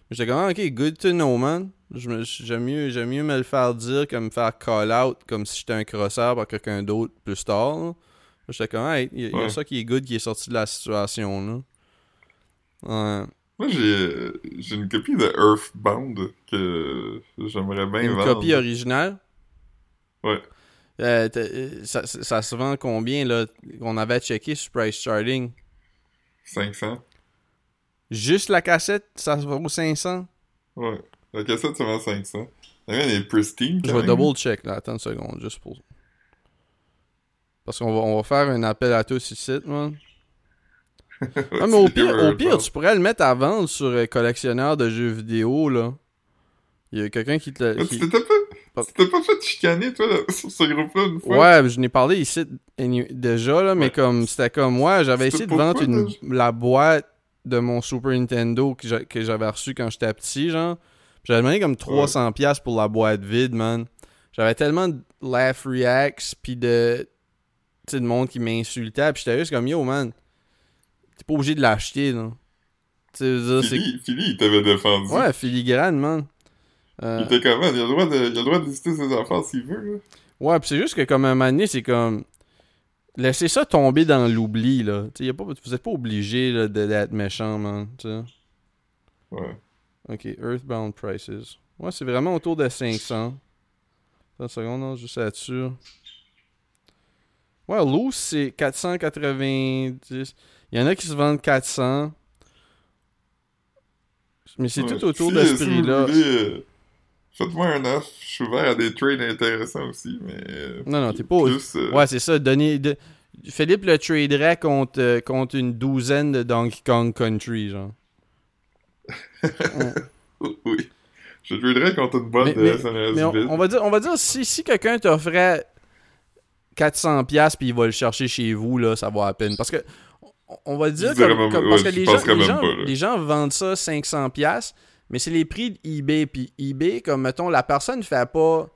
J'étais comme, ah, ok, good to know, man. J'aime mieux, j'aime mieux me le faire dire que me faire call out comme si j'étais un crosseur par quelqu'un d'autre plus tard. là. J'étais comme, hey, il y, a- y ça qui est good qui est sorti de la situation, là. Ouais. Moi, j'ai j'ai une copie de Earthbound que j'aimerais bien Une vendre. copie originale? Ouais. Euh, euh, ça, ça- se vend combien, là? On avait checké sur Price Charting. 500. Juste la cassette, ça se vaut 500? Ouais. La cassette, ça vend 500. La mienne est pristine. Je quand vais même. double check, là. Attends une seconde, juste pour... Parce qu'on va, on va faire un appel à tous ici, man. Ah, mais au pire, au pire, tu pourrais le mettre à vendre sur euh, collectionneur de jeux vidéo, là. Il y a quelqu'un qui te... l'a- Mais qui- Tu t'étais pas, fait chicaner, toi, là, sur ce groupe-là, une fois? Ouais, je n'ai parlé ici déjà, là, mais Ouais. comme c'était comme moi, j'avais essayé de vendre une, la boîte de mon Super Nintendo que j'a- que j'avais reçu quand j'étais petit, genre. J'avais demandé comme 300$ piastres pour la boîte vide, man. J'avais tellement de laugh reacts, puis de. Tu sais, de monde qui m'insultait, puis j'étais juste comme yo, man. T'es pas obligé de l'acheter, là. C'est. Philly, Philly, il t'avait défendu. Ouais, filigrane, man. Euh, Il était comment? Il a le droit de, il a le droit de ses affaires s'il veut, là. Ouais, pis c'est juste que comme un moment c'est comme. Laissez ça tomber dans l'oubli, là. Tu sais, y a pas, vous êtes pas obligé là, de- d'être méchant, man. Tu sais. Ouais. Ok, Earthbound Prices. Ouais, c'est vraiment autour de 500. Attends une seconde, non, juste sûr. Ouais, loose, c'est 490. Il y en a qui se vendent 400. Mais c'est Ouais. tout autour Si- de ce prix-là. euh, Faites-moi un offre. Je suis ouvert à des trades intéressants aussi, mais. euh, Non, non, t'es pas plus, euh, Ouais, c'est ça. Donner, de- Philippe le traderait contre, euh, contre une douzaine de Donkey Kong Country, genre. Oui. Je traderais contre une boîte Mais- de mais- SNES Mais on, on va dire, on va dire si, si quelqu'un t'offrait 400$ piastres puis il va le chercher chez vous, là, ça vaut la peine. Parce que, on- va dire comme, parce que les gens, les, gens, pas, là. les gens vendent ça 500$, piastres, mais c'est les prix d'eBay. Puis eBay, comme mettons, la personne fait pas.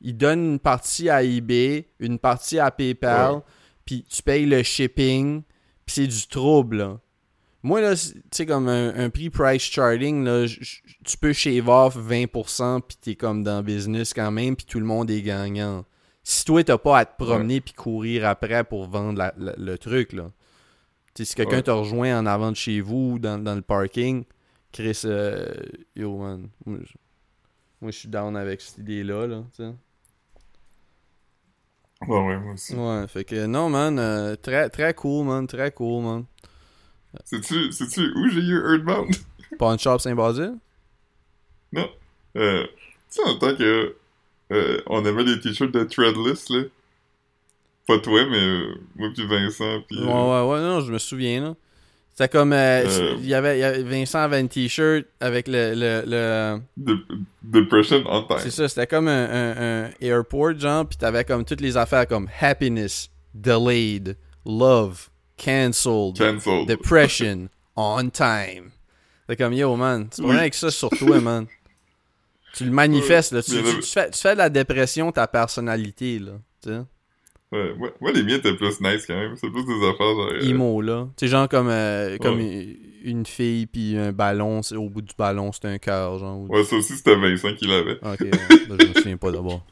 Il donne une partie à eBay, une partie à PayPal, puis tu payes le shipping, puis c'est du trouble, là. Moi, là, c'est- tu sais, comme un, un prix price charting, là, j- j- tu peux shave off 20%, puis t'es comme dans le business quand même, puis tout le monde est gagnant. Si toi, t'as pas à te promener puis courir après pour vendre la- la- le truc, là. Si quelqu'un Ouais. te rejoint en avant de chez vous, dans, dans le parking, Chris, euh, yo, man. Moi, je, moi, je suis down avec cette idée-là, là. Ouais, ouais, moi aussi. Ouais, fait que non, man, euh, très, très cool, man, très cool, man. Sais-tu sais-tu où j'ai eu Earthbound? Pawn Shop Saint-Basile? Euh, tu sais, en tant que. euh, on avait des t-shirts de Threadless, là. Pas toi, mais euh, moi puis Vincent, puis. Ouais, euh, ouais, ouais, non, je me souviens, là. C'était comme. euh, Euh. il y avait, il y avait- Vincent avait un t-shirt avec le. le, le- De- Depression on time. c'est ça, c'était comme un, un, un airport, genre, pis t'avais comme toutes les affaires comme happiness, delayed, love, cancelled, Cancelled. depression, on time. C'est comme, yo, man, tu Oui. prends avec ça sur toi, man. Tu le manifestes, là. Tu, tu- fais, tu fais de la dépression ta personnalité, là. Tu sais. Ouais, moi, moi, les miens étaient plus nice quand même. C'est plus des affaires genre. euh, Emo, là. Sais, genre comme, euh, comme Ouais. une fille puis un ballon, c'est- au bout du ballon, c'est un cœur, genre. ou- Ouais, ça aussi, c'était Vincent qui l'avait. Ok, ouais. Ben, je me souviens pas d'abord.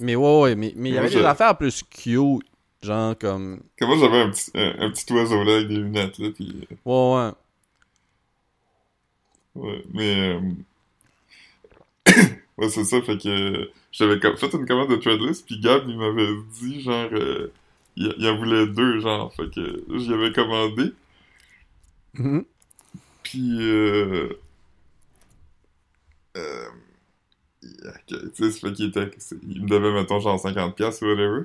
Mais ouais, ouais, mais mais il y avait des affaires plus cute, genre comme... Comme moi, j'avais un petit, un, un petit oiseau là avec des lunettes, là, pis. Ouais, ouais. Ouais, mais. euh, ouais, c'est ça, fait que. J'avais comme fait une commande de Threadless, pis Gab, il m'avait dit, genre. euh, il, il en voulait deux, genre. Fait que j'y avais commandé. Mhm. Puis, euh... euh... tu sais, fait qu'il était... Il me devait, mettons, genre 50$ piastres ou whatever.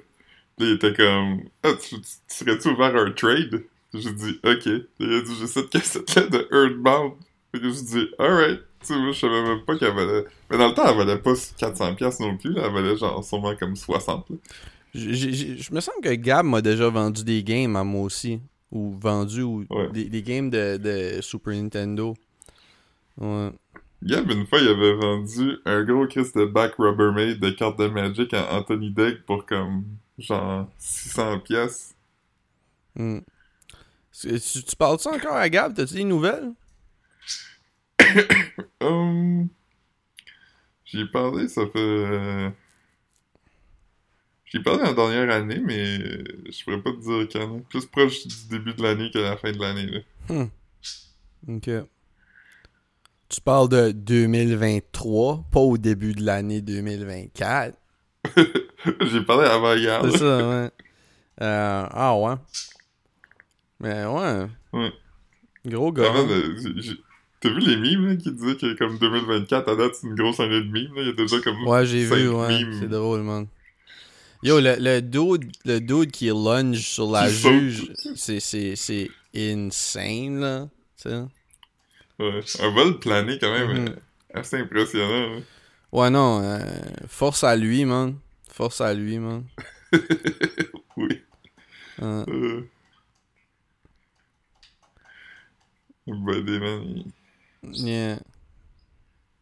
Puis là, il était comme... Ah, tu, tu- tu serais-tu ouvert à un trade? J'ai dit, ok. Il a dit, j'ai cette cassette-là de Earthbound. Fait que j'ai dit, alright. Tu sais, moi, je savais même pas qu'elle valait... Mais dans le temps, elle valait pas 400$ piastres non plus, là. Elle valait genre sûrement comme 60$. là. J'ai- j'ai- Je me semble que Gab m'a déjà vendu des games à moi aussi. Ou vendu ou Ouais. des, des games de, de Super Nintendo. Ouais. Gab, une fois, il avait vendu un gros Chris de back Rubbermaid de cartes de Magic à Anthony Deck pour comme genre 600 pièces. Hmm. Tu, tu, tu parles-tu encore à Gab? T'as-tu des nouvelles? Hum... J'y ai parlé, ça fait... euh, J'y ai parlé la dernière année, mais je pourrais pas te dire quand. Plus proche du début de l'année que la fin de l'année, là. Ok. Tu parles de 2023, pas au début de l'année 2024. J'ai parlé avant hier, C'est ça, ouais. Euh, ah ouais. Mais ouais. Ouais. Gros gars. T'as vu les mimes, là, qui disaient que comme 2024, à date, c'est une grosse année de mimes, là? Il y a déjà comme Ouais, j'ai vu, ouais. C'est drôle, man. Yo, le, le dude, le dude qui lunge sur la juge, c'est, insane, là. Tu sais. Ouais, un vol plané quand même euh, assez impressionnant. hein. Ouais, non. euh, force à lui, man. Force à lui, man. oui. Euh, Euh... Buddy, man, il... yeah.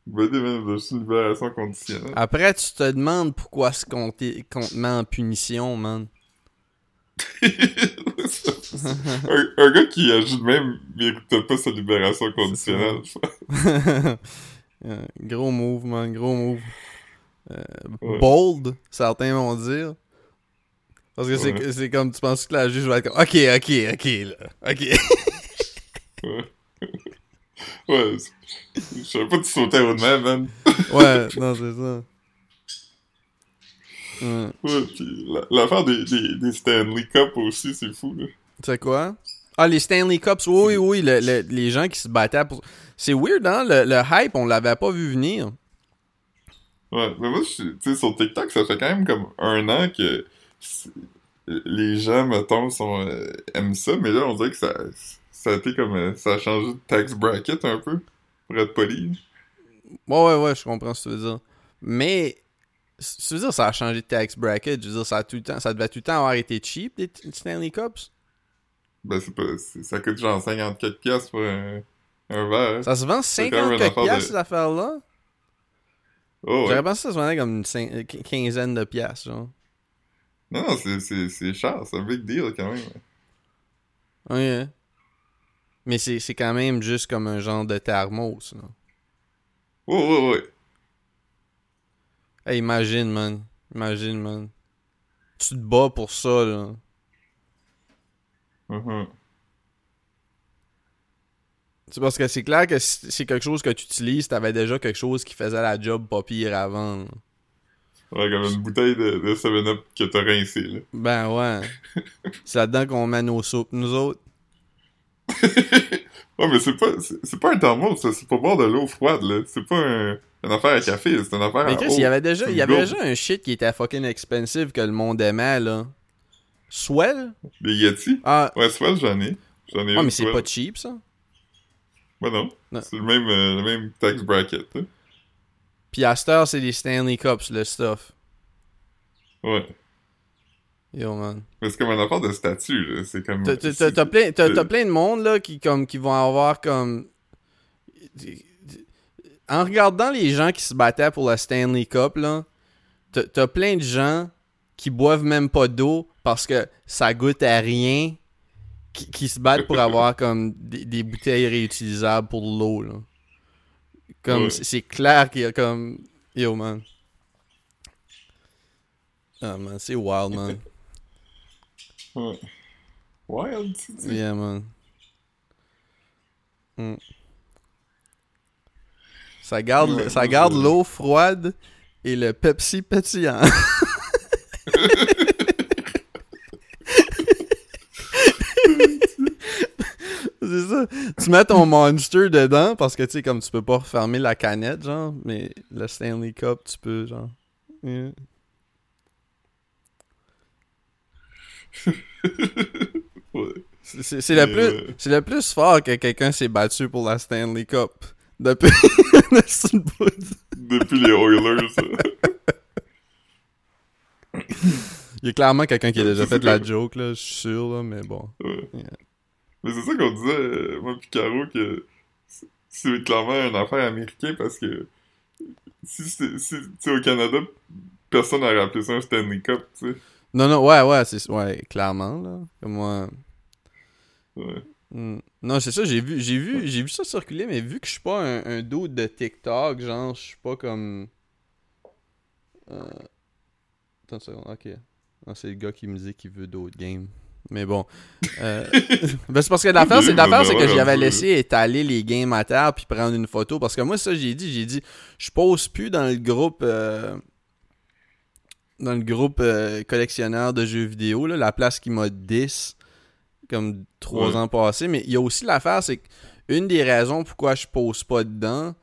De une libération conditionnelle. Après, tu te demandes pourquoi est-ce qu'on, te met en punition, man. un, un gars qui agit de même mérite pas sa libération conditionnelle. Euh, gros move, man. Gros move. Euh, Ouais. Bold, certains vont dire. Parce que c'est, Ouais. c'est comme tu penses que la juge va être comme Ok, ok, ok, là. Ok. Ouais. Ouais, je savais pas que tu sautais au même, man. ouais, non, c'est ça. Ouais. Ouais, puis l'affaire des, des, des Stanley Cup aussi, c'est fou, là. C'est quoi? Ah, les Stanley Cups, oui, oui, oui, le- le- les gens qui se battaient pour... C'est weird, hein? Le, le hype, on l'avait pas vu venir. Ouais, mais moi, tu sais, sur TikTok, ça fait quand même comme un an que les gens, mettons, sont, euh, aiment ça, mais là, on dirait que ça, ça a été comme, euh, ça a changé de tax bracket un peu, pour être poli. Ouais, ouais, ouais, je comprends ce que tu veux dire. Mais, tu veux dire, ça a changé de tax bracket? Je veux dire, ça, a tout le temps, ça devait tout le temps avoir été cheap, des t- Stanley Cups? Ben, c'est pas, ça coûte genre 54 piastres pour un, un verre. Ça se vend C'est quand même 50 une affaire piastres, de- cette affaire-là. Oh, ouais. J'aurais pensé que ça se vendait comme une cin- euh, qu- quinzaine de piastres, genre. Non, non, c'est, cher, c'est un big deal quand même. Ouais. Mais c'est quand même juste comme un genre de thermos, là. Ouais, ouais, ouais. Hey, imagine, man. Imagine, man. Tu te bats pour ça, là. Mhm. C'est parce que c'est clair que si c'est quelque chose que tu utilises, t'avais déjà quelque chose qui faisait la job pas pire avant. là. Ouais, comme une bouteille de, de 7-Up que t'as rincé, là. Ben ouais. c'est là-dedans qu'on met nos soupes, nous autres. Ouais, mais c'est pas, c'est, pas un thermos, ça. C'est pour boire de l'eau froide, là. C'est pas un, une affaire à café, c'est une affaire Mais à Chris, il y avait déjà, il y avait déjà un shit qui était fucking expensive que le monde aimait, là. Swell? Des Yeti? Ah, Ouais, Swell, j'en ai. J'en ai ouais, une mais c'est pas cheap, ça. Ouais, non. Non. C'est le même, euh, le même tax bracket. Puis à cette heure, c'est des Stanley Cups, le stuff. Ouais. Yo, man. Mais c'est comme affaire de statut, là. C'est comme... T'as- plein, plein de monde là qui comme qui vont avoir comme en regardant les gens qui se battaient pour la Stanley Cup là, t'as plein de gens qui boivent même pas d'eau parce que ça goûte à rien, qui, qui se battent pour avoir comme des, des bouteilles réutilisables pour l'eau là. Comme Ouais. c'est clair qu'il y a comme yo man. Ah man, c'est wild man. Ouais. Wild, dis. Yeah, man. Mm. Ça garde, Ouais, ça garde l'eau froide et le Pepsi pétillant. C'est ça. Tu mets ton Monster dedans parce que tu sais, comme tu peux pas refermer la canette, genre, mais le Stanley Cup, tu peux, genre. Yeah. Ouais. C'est- Mais, plus, le plus fort que quelqu'un s'est battu pour la Stanley Cup. Depuis. Depuis les Oilers. Il y a clairement quelqu'un qui a déjà fait la comme- joke, là, je suis sûr, là, mais bon. Ouais. Yeah. Mais c'est ça qu'on disait, euh, moi Caro, que c'est- clairement une affaire américaine parce que si c'est si, au Canada, personne n'aurait appelé ça un Stanley Cup, tu sais. Non, non, ouais, ouais, c'est ouais, clairement, là. Comme moi. Ouais. Hmm. Non, c'est ça, j'ai vu, j'ai vu, j'ai vu ça circuler, mais vu que je suis pas un, un de TikTok, genre, je suis pas comme. Euh... Attends une seconde, ok. Non, c'est le gars qui me dit qu'il veut d'autres games. Mais bon. Euh... ben, c'est parce que l'affaire, c'est, l'affaire, c'est que j'avais laissé étaler les games à terre puis prendre une photo. Parce que moi, ça, j'ai dit, j'ai dit, je pose plus dans le groupe. euh, Dans le groupe euh, collectionneur de jeux vidéo, là, la place qui m'a 10 comme trois Ouais. ans passés. Mais il y a aussi l'affaire, c'est que une des raisons pourquoi je pose pas dedans,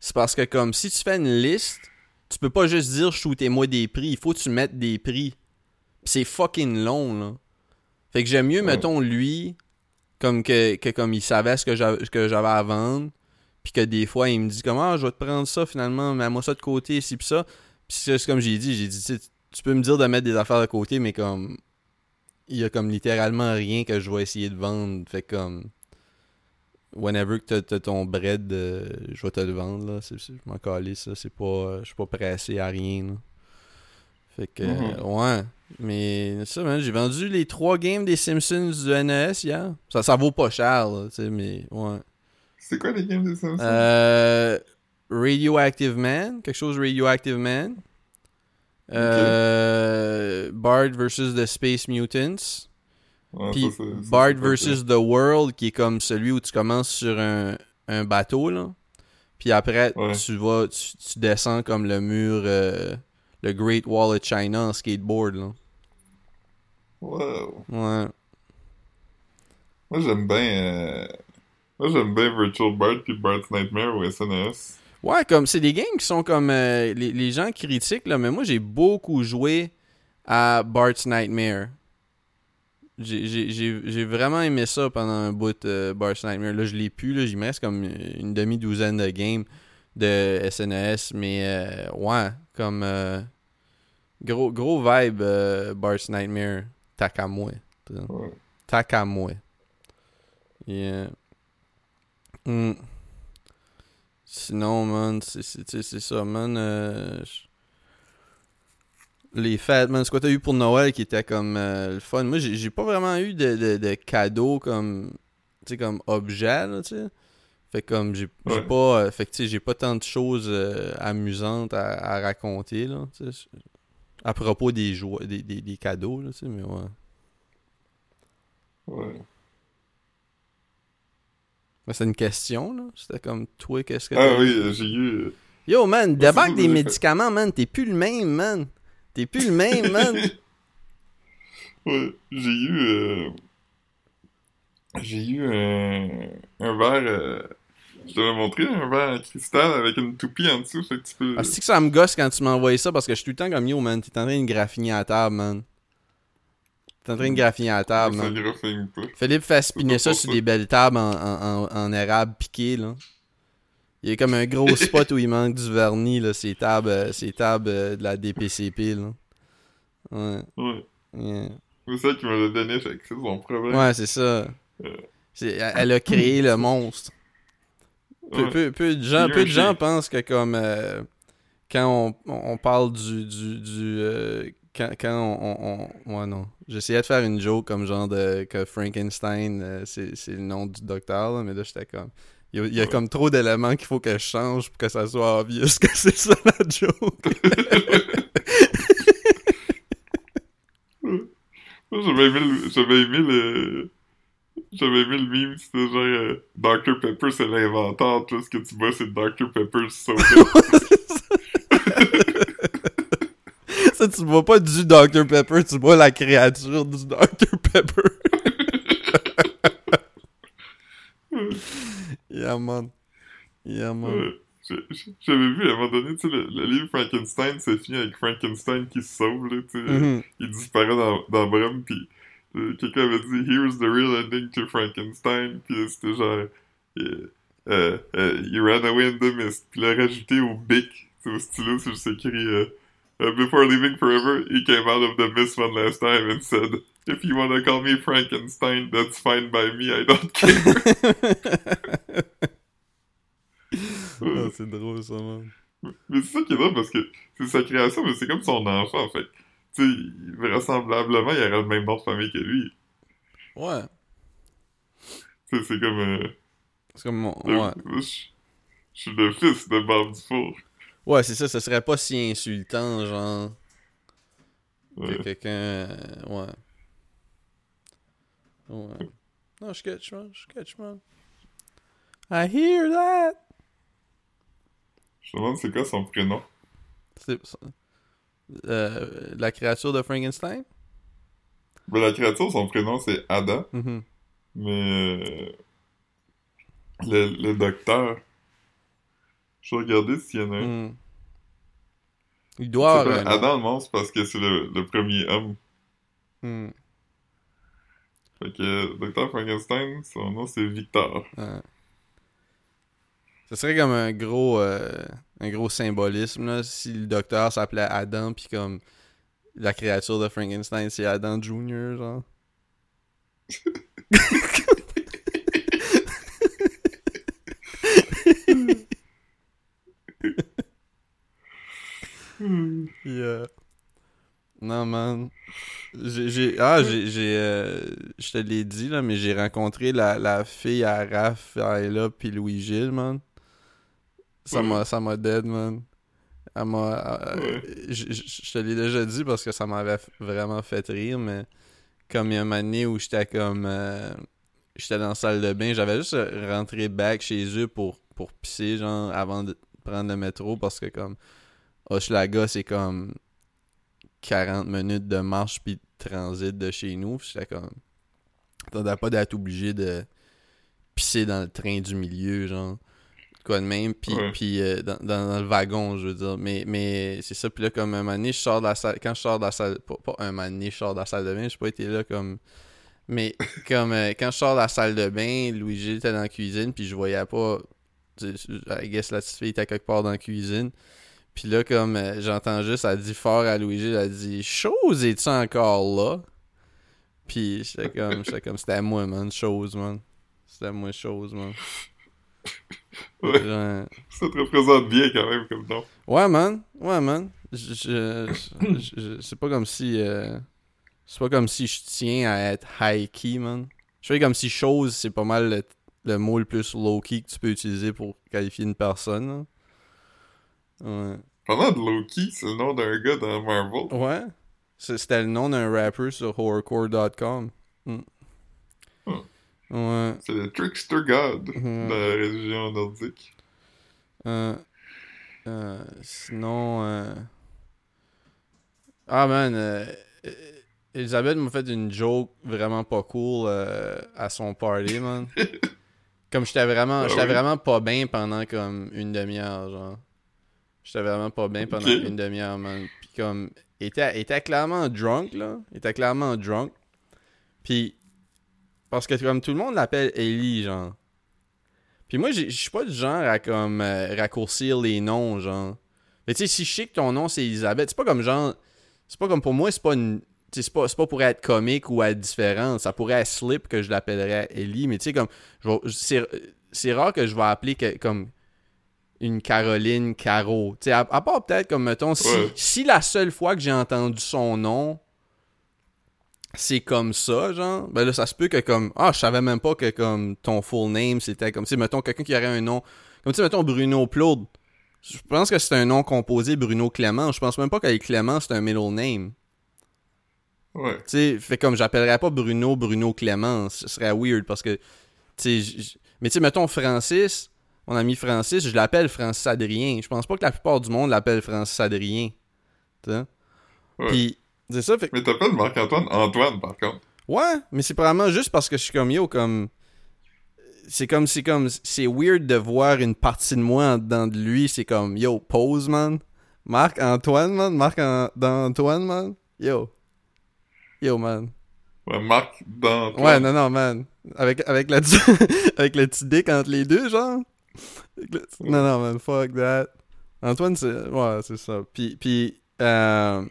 c'est parce que comme si tu fais une liste, tu peux pas juste dire shootez-moi des prix, il faut que tu mettes des prix. C'est fucking long là. Fait que j'aime mieux, Ouais. mettons, lui, comme que, que comme il savait ce que j'avais à vendre, puis que des fois il me dit comment je vais te prendre ça finalement, mets-moi ça de côté, ci pis ça. Pis c'est c'est comme j'ai dit, j'ai dit tu peux me dire de mettre des affaires de côté, mais comme il y a comme littéralement rien que je vais essayer de vendre. Fait que comme whenever que t'as- ton bread, euh, je vais te le vendre là. C'est, c'est- je m'en c'est pas. euh, Je suis pas pressé à rien là. Fait que Mhm. ouais. Mais ça, man, j'ai vendu les trois games des Simpsons du NES hier. Ça, ça vaut pas cher, là, tu sais, mais ouais. C'est quoi les games des Simpsons? Euh, Radioactive Man, quelque chose Radioactive Man. Euh, Bard vs. The Space Mutants. Ouais, Puis ça, c'est- ça, Bard vs. The World, qui est comme celui où tu commences sur un, un bateau, là. Puis après, Ouais. tu vas, tu, tu descends comme le mur, euh, le Great Wall of China en skateboard, là. Wow. Ouais. Moi, j'aime bien. euh, Moi, j'aime bien Virtual Bart puis Bart's Nightmare au SNS. Ouais, comme c'est des games qui sont comme euh, les, les gens critiquent là, mais moi j'ai beaucoup joué à Bart's Nightmare. J'ai- vraiment aimé ça pendant un bout euh, Bart's Nightmare. Là, je l'ai plus, là, il me reste comme une demi-douzaine de games de SNES, mais euh, ouais, comme euh, gros gros vibe Bart's Nightmare. À moi. Yeah. Hmm. Sinon, man, c'est ça, man. euh, les fêtes, man, c'est quoi t'as eu pour Noël qui était comme euh, le fun? Moi, j'ai pas vraiment eu de, de, de cadeaux comme, tu sais, comme objet, là, tu sais. Fait que comme, j'ai Ouais. pas, euh, fait que, tu sais, j'ai pas tant de choses euh, amusantes à, à raconter, là, tu sais. À propos des, des, des, des cadeaux, là, tu sais, mais ouais. Ouais. Mais c'est une question, là. C'était comme, toi, qu'est-ce que Ah oui, j'ai eu. euh, Yo, man, débarque des médicaments, man. T'es plus le même, man. T'es plus le même, man. Ouais, j'ai eu. euh, J'ai eu un, un verre. euh, Je t'avais montré un verre en cristal avec une toupie en dessous, fait que tu peux. Ah, c'est que ça me gosse quand tu m'envoies ça parce que je suis tout le temps comme yo, man. T'es en train de graffiner à la table, man. T'es en train de graffiner à la table, ça pas. Philippe fait spinner ça sur ça. des belles tables en, en, en, en érable piqué, là. Il y a comme un gros spot où il manque du vernis, là, ces tables, euh, ces tables euh, de la DPCP, là. Ouais. Ouais. yeah. C'est ça qui me l'a donné, c'est son problème. Ouais, c'est ça. C'est- Elle a créé le monstre. Peu, Ouais. peu, peu de gens, peu de gens pensent que comme euh, quand on, on parle du du, du euh, quand, quand on, on, ouais non j'essayais de faire une joke comme genre de que Frankenstein euh, c'est c'est le nom du docteur là, mais là j'étais comme il y a, il y a Ouais. comme trop d'éléments qu'il faut que je change pour que ça soit obvious que c'est ça la joke j'avais aimé le... J'avais aimé le... J'avais aimé le meme, c'était genre euh, Dr Pepper c'est l'inventeur, tout ce que tu vois c'est Dr Pepper soda. ça tu vois pas du Dr Pepper tu vois la créature du Dr Pepper. Yeah man. Yeah man. J'ai- J'avais vu à un moment donné, tu sais, le, le livre Frankenstein, c'est fini avec Frankenstein qui se sauve, là, tu sais. Mhm. Il disparaît dans, dans Brum, pis euh, quelqu'un avait dit « Here's the real ending to Frankenstein », pis euh, c'était genre euh, euh, euh, You ran away in the mist », pis il a rajouté au bic, tu sais, au stylo, c'est juste écrit euh, Uh, Before leaving forever, he came out of the mist one last time and said « If you wanna call me Frankenstein, that's fine by me, I don't care Ah, c'est drôle ça, man. ». Mais c'est ça qui est drôle parce que c'est sa création, mais c'est comme son enfant, en fait. Tu sais, vraisemblablement, il aurait le même nom de famille que lui. Ouais. Tu sais, c'est comme... euh, C'est comme mon... le- Ouais. je suis le fils de Bob Dufour. Ouais, c'est ça, ce serait pas si insultant, genre. Que Ouais. quelqu'un. euh, ouais. Ouais. Non, je catch, man. Je catch, man. I hear that! Je me demande c'est quoi son prénom? C'est. Euh, la créature de Frankenstein? Ben, la créature, son prénom, c'est Ada, Mhm. mais... euh, Le, le docteur... Je vais regarder s'il y en a un. Mhm. Il doit avoir un. Adam le monstre parce que c'est le, le premier homme. Mhm. Fait que Docteur Frankenstein, son nom c'est Victor. Ouais. Ce serait comme un gros euh, un gros symbolisme là, si le docteur s'appelait Adam puis comme la créature de Frankenstein c'est Adam Jr. genre. Yeah. Non man. J'ai ah j'ai j'ai euh, je te l'ai dit là mais j'ai rencontré la, la fille à Raph là puis Louis Gilles man. Ça m'a ça m'a dead man. Elle m'a euh, je te l'ai déjà dit parce que ça m'avait vraiment fait rire mais comme il y a une année où j'étais comme euh, j'étais dans la salle de bain, j'avais juste rentré back chez eux pour pour pisser genre avant de prendre le métro parce que comme Hochelaga c'est comme 40 minutes de marche puis de transit de chez nous. J'étais comme. T'as pas d'être obligé de pisser dans le train du milieu, genre. Quoi de même, puis, Ouais. puis euh, dans, dans- dans le wagon, je veux dire. Mais, mais c'est ça, puis là, comme un moment donné, je sors de la salle. Quand je sors de la salle. Pas, pas un moment donné, je sors de la salle de bain, j'ai pas été là comme. Mais comme euh, quand je sors de la salle de bain, Louis-Gilles était dans la cuisine, puis je voyais pas. I guess la petite fille était quelque part dans la cuisine. Puis là, comme euh, j'entends juste, elle dit fort à Louis-Gilles, elle dit Chose, es-tu encore là? Puis j'étais comme, j'étais comme, c'était à moi, man, chose, man. C'était à moi, chose, man. Ouais. Genre, Ça te représente bien quand même comme nom. Ouais, man. Ouais, man. Je, je, je- je- c'est pas comme si. euh, c'est pas comme si je tiens à être high-key, man. Je fais comme si chose, c'est pas mal le, le mot le plus low-key que tu peux utiliser pour qualifier une personne. là. Ouais. Pendant de Loki, c'est le nom d'un gars dans Marvel. Ouais. C'était le nom d'un rapper sur horrorcore.com. Mm. Hmm. Ouais. C'est le Trickster God Mhm. de la religion nordique. Euh, euh, sinon. euh, Ah, man. euh, Elisabeth m'a fait une joke vraiment pas cool à son party, man. comme j'étais vraiment, Ah j'étais oui? vraiment pas bien pendant comme une demi-heure, genre. J'étais vraiment pas bien pendant une demi-heure, man. Puis comme, il était, était clairement drunk, là. Il était clairement drunk. Puis, parce que comme tout le monde l'appelle Ellie, genre. Puis moi, je suis pas du genre à comme euh, raccourcir les noms, genre. Mais tu sais, si je sais que ton nom c'est Elisabeth, c'est pas comme genre. C'est pas comme pour moi, c'est pas une. C'est pas, pas pour être comique ou être différent. Ça pourrait être slip que je l'appellerais Ellie, mais tu sais, comme. c'est rare que je vais appeler que- comme une Caroline Caro. Tu sais, à, à part peut-être comme, mettons, si, Ouais. si la seule fois que j'ai entendu son nom, c'est comme ça, genre, ben là, ça se peut que comme, ah, je savais même pas que comme ton full name, c'était comme, sais, mettons, quelqu'un qui aurait un nom, comme tu mettons, Bruno Plaude. Je pense que c'est un nom composé, Bruno Clément. Je pense même pas qu'avec Clément, c'est un middle name. Ouais. Tu sais, fait comme j'appellerais pas Bruno Bruno Clément, ce serait weird parce que tu sais mais tu sais mettons Francis, mon ami Francis, je l'appelle Francis Adrien. Je pense pas que la plupart du monde l'appelle Francis Adrien. Tu sais. Ouais. Puis c'est ça fait Mais t'appelles Marc-Antoine? Antoine, par contre. Ouais, mais c'est probablement juste parce que je suis comme yo comme c'est comme c'est comme c'est weird de voir une partie de moi en dedans de lui, c'est comme yo pose man. Marc Antoine man, Marc An- Antoine man. Yo. Yo man. Ouais, Marc d'Antoine. Ouais, non, non, man. Avec, avec, la, avec le petit dick entre les deux, genre. Non, non, man, fuck that. Antoine, c'est. Ouais, c'est ça. Puis, puis euh...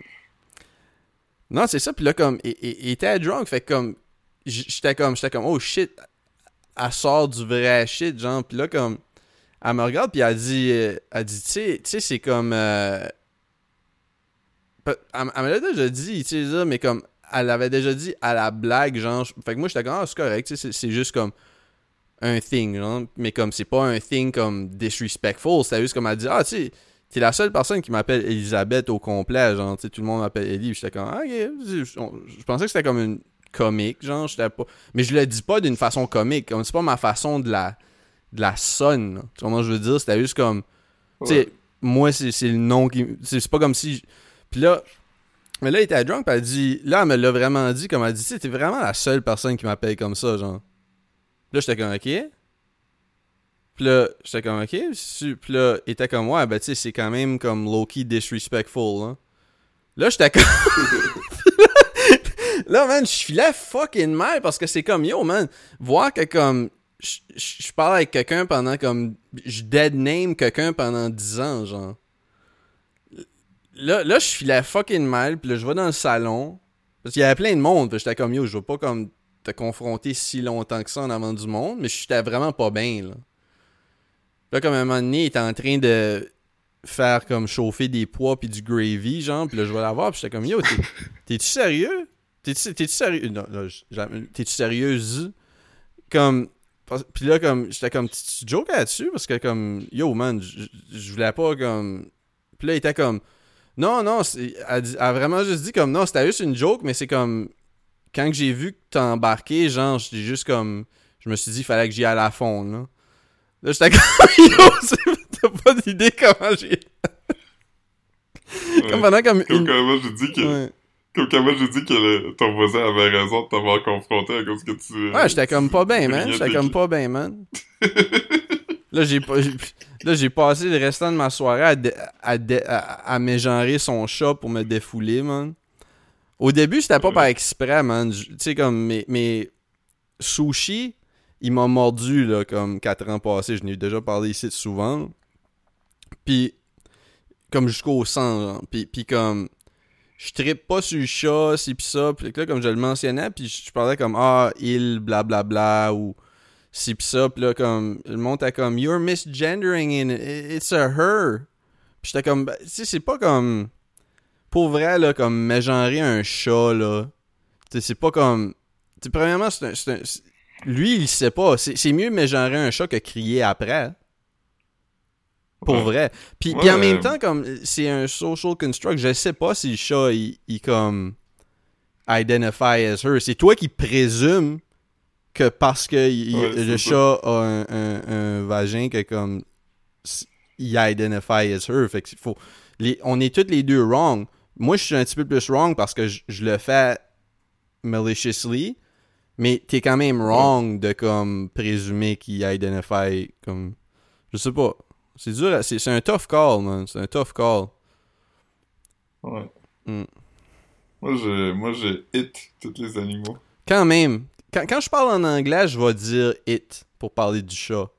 Non, c'est ça. Puis là, comme, il, était drunk, fait comme. J'étais comme, j'étais comme, oh shit, elle sort du vrai shit, genre. Puis là, comme, elle me regarde, puis elle dit, euh, elle dit, tu sais, c'est comme. euh, Elle, me l'a déjà dit, tu sais, mais comme, elle avait déjà dit à la blague, genre. Fait que moi, j'étais comme, ah, c'est correct, tu sais, c'est juste comme un thing, genre. Mais comme, c'est pas un thing comme disrespectful, c'était juste comme, elle dit, ah, tu sais, t'es la seule personne qui m'appelle Elisabeth au complet, genre, tu sais, tout le monde m'appelle Ellie, puis j'étais comme, ah, ok, je, pensais que c'était comme une comique, genre, j'étais pas. Mais je le dis pas d'une façon comique, comme, c'est pas ma façon de la. de la sonne, là. Tu vois comment je veux dire? C'était juste comme. Tu sais, moi, c'est c'est le nom qui. C'est c'est pas comme si. Puis là. Mais là, il était drunk, puis elle dit. Là, elle me l'a vraiment dit, comme elle dit, tu sais, t'es vraiment la seule personne qui m'appelle comme ça, genre. Là, j'étais comme, ok. Puis là, j'étais comme, ok. Puis là, il était comme, ouais, ben, tu sais, c'est quand même comme low-key disrespectful, hein. Là, j'étais comme. là, man, je filais fucking mal parce que c'est comme, yo, man, voir que comme. Je parle avec quelqu'un pendant comme. Je dead name quelqu'un pendant 10 ans, genre. Là, là je filais fucking mal, puis là, je vais dans le salon. Parce qu'il y avait plein de monde, j'étais comme, yo, je veux pas comme te confronter si longtemps que ça en avant du monde, mais j'étais vraiment pas bien, là. Là, comme à un moment donné, il était en train de faire comme chauffer des pois puis du gravy, genre, puis là, je vais la voir, puis j'étais comme, yo, t'es- t'es-tu sérieux? T'es-tu sérieux? Non, non, t'es-tu sérieuse? Comme, puis là, comme, j'étais comme, tu jokes là-dessus? Parce que, comme, yo, man, je je voulais pas, comme... Puis là, il était comme, non, non, elle a vraiment juste dit comme, non, c'était juste une joke, mais c'est comme, quand j'ai vu que t'as embarqué, genre, j'étais juste comme, je me suis dit, il fallait que j'y aille à la fond, là. Là, j'étais comme, yo, t'as pas d'idée comment j'ai... Ouais. Comme pendant comme Comme quand moi j'ai dit que, Ouais, comme quand moi j'ai dit que le- ton voisin avait raison de t'avoir confronté à cause que tu. Ouais, j'étais comme pas bien, man. J'étais comme pas bien, man. Là, j'ai pas... Là, j'ai passé le restant de ma soirée à, dé- à, dé- à, à mégenrer son chat pour me défouler, man. Au début, c'était pas par exprès, man. Tu sais, comme mes, mes sushis, il m'a mordu, là, comme 4 ans passés. Je n'ai déjà parlé ici souvent. Puis, comme jusqu'au sang, genre. Puis, puis comme, je trippe pas sur le chat, c'est pis ça. Puis là, comme je le mentionnais, puis je, parlais comme, ah, il, blablabla, ou c'est pis ça. Puis là, comme, le monde était comme, you're misgendering and it's a her. Puis j'étais comme, ben, tu sais, c'est pas comme, pour vrai, là, comme, mégenrer un chat, là. C'est pas comme, premièrement, c'est un, c'est un- lui, il sait pas. C'est c'est mieux mégenrer un chat que crier après. Pour Ouais. vrai. Puis, Ouais, en même temps, comme c'est un social construct, je sais pas si le chat, il, il comme identify as her. C'est toi qui présumes que parce que il- Ouais, le chat a un, un- un vagin que comme il identify as her. Fait que faut, les, on est tous les deux wrong. Moi, je suis un petit peu plus wrong parce que je, je le fais maliciously, mais t'es quand même wrong de comme présumer qu'il identify comme je sais pas. C'est dur, à- c'est un tough call, man. C'est un tough call. Ouais. Mm. Moi, j'ai, moi, j'ai hit tous les animaux. Quand même, quand, quand je parle en anglais, je vais dire it pour parler du chat.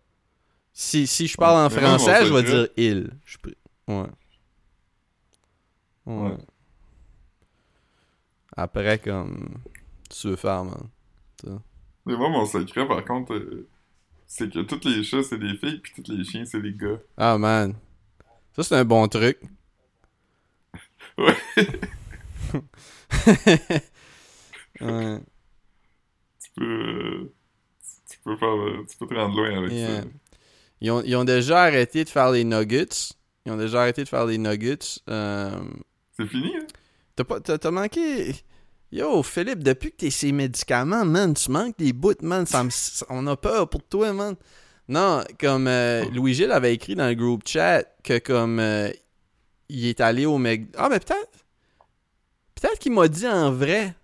Si, si je parle en français, je vais dire il. Je Ouais. Ouais. Ouais. Après, comme. Tu veux faire, man. Mais moi, mon secret, par contre, euh, c'est que tous les chats, c'est des filles, puis tous les chiens, c'est des gars. Ah, man. Ça, c'est un bon truc. Ouais. ouais. Tu peux, euh, tu, peux faire, tu peux te rendre loin avec Yeah. ça. Ils ont, ils ont déjà arrêté de faire les nuggets. Ils ont déjà arrêté de faire les nuggets. Euh, C'est fini, hein? T'as pas t'as, t'as manqué? Yo, Philippe, depuis que t'es ces médicaments, man, tu manques des bouts, man. Ça me- on a peur pour toi, man. Non, comme euh, Louis-Gilles avait écrit dans le groupe chat que comme euh, il est allé au Mc... Ah, mais peut-être. Peut-être qu'il m'a dit en vrai.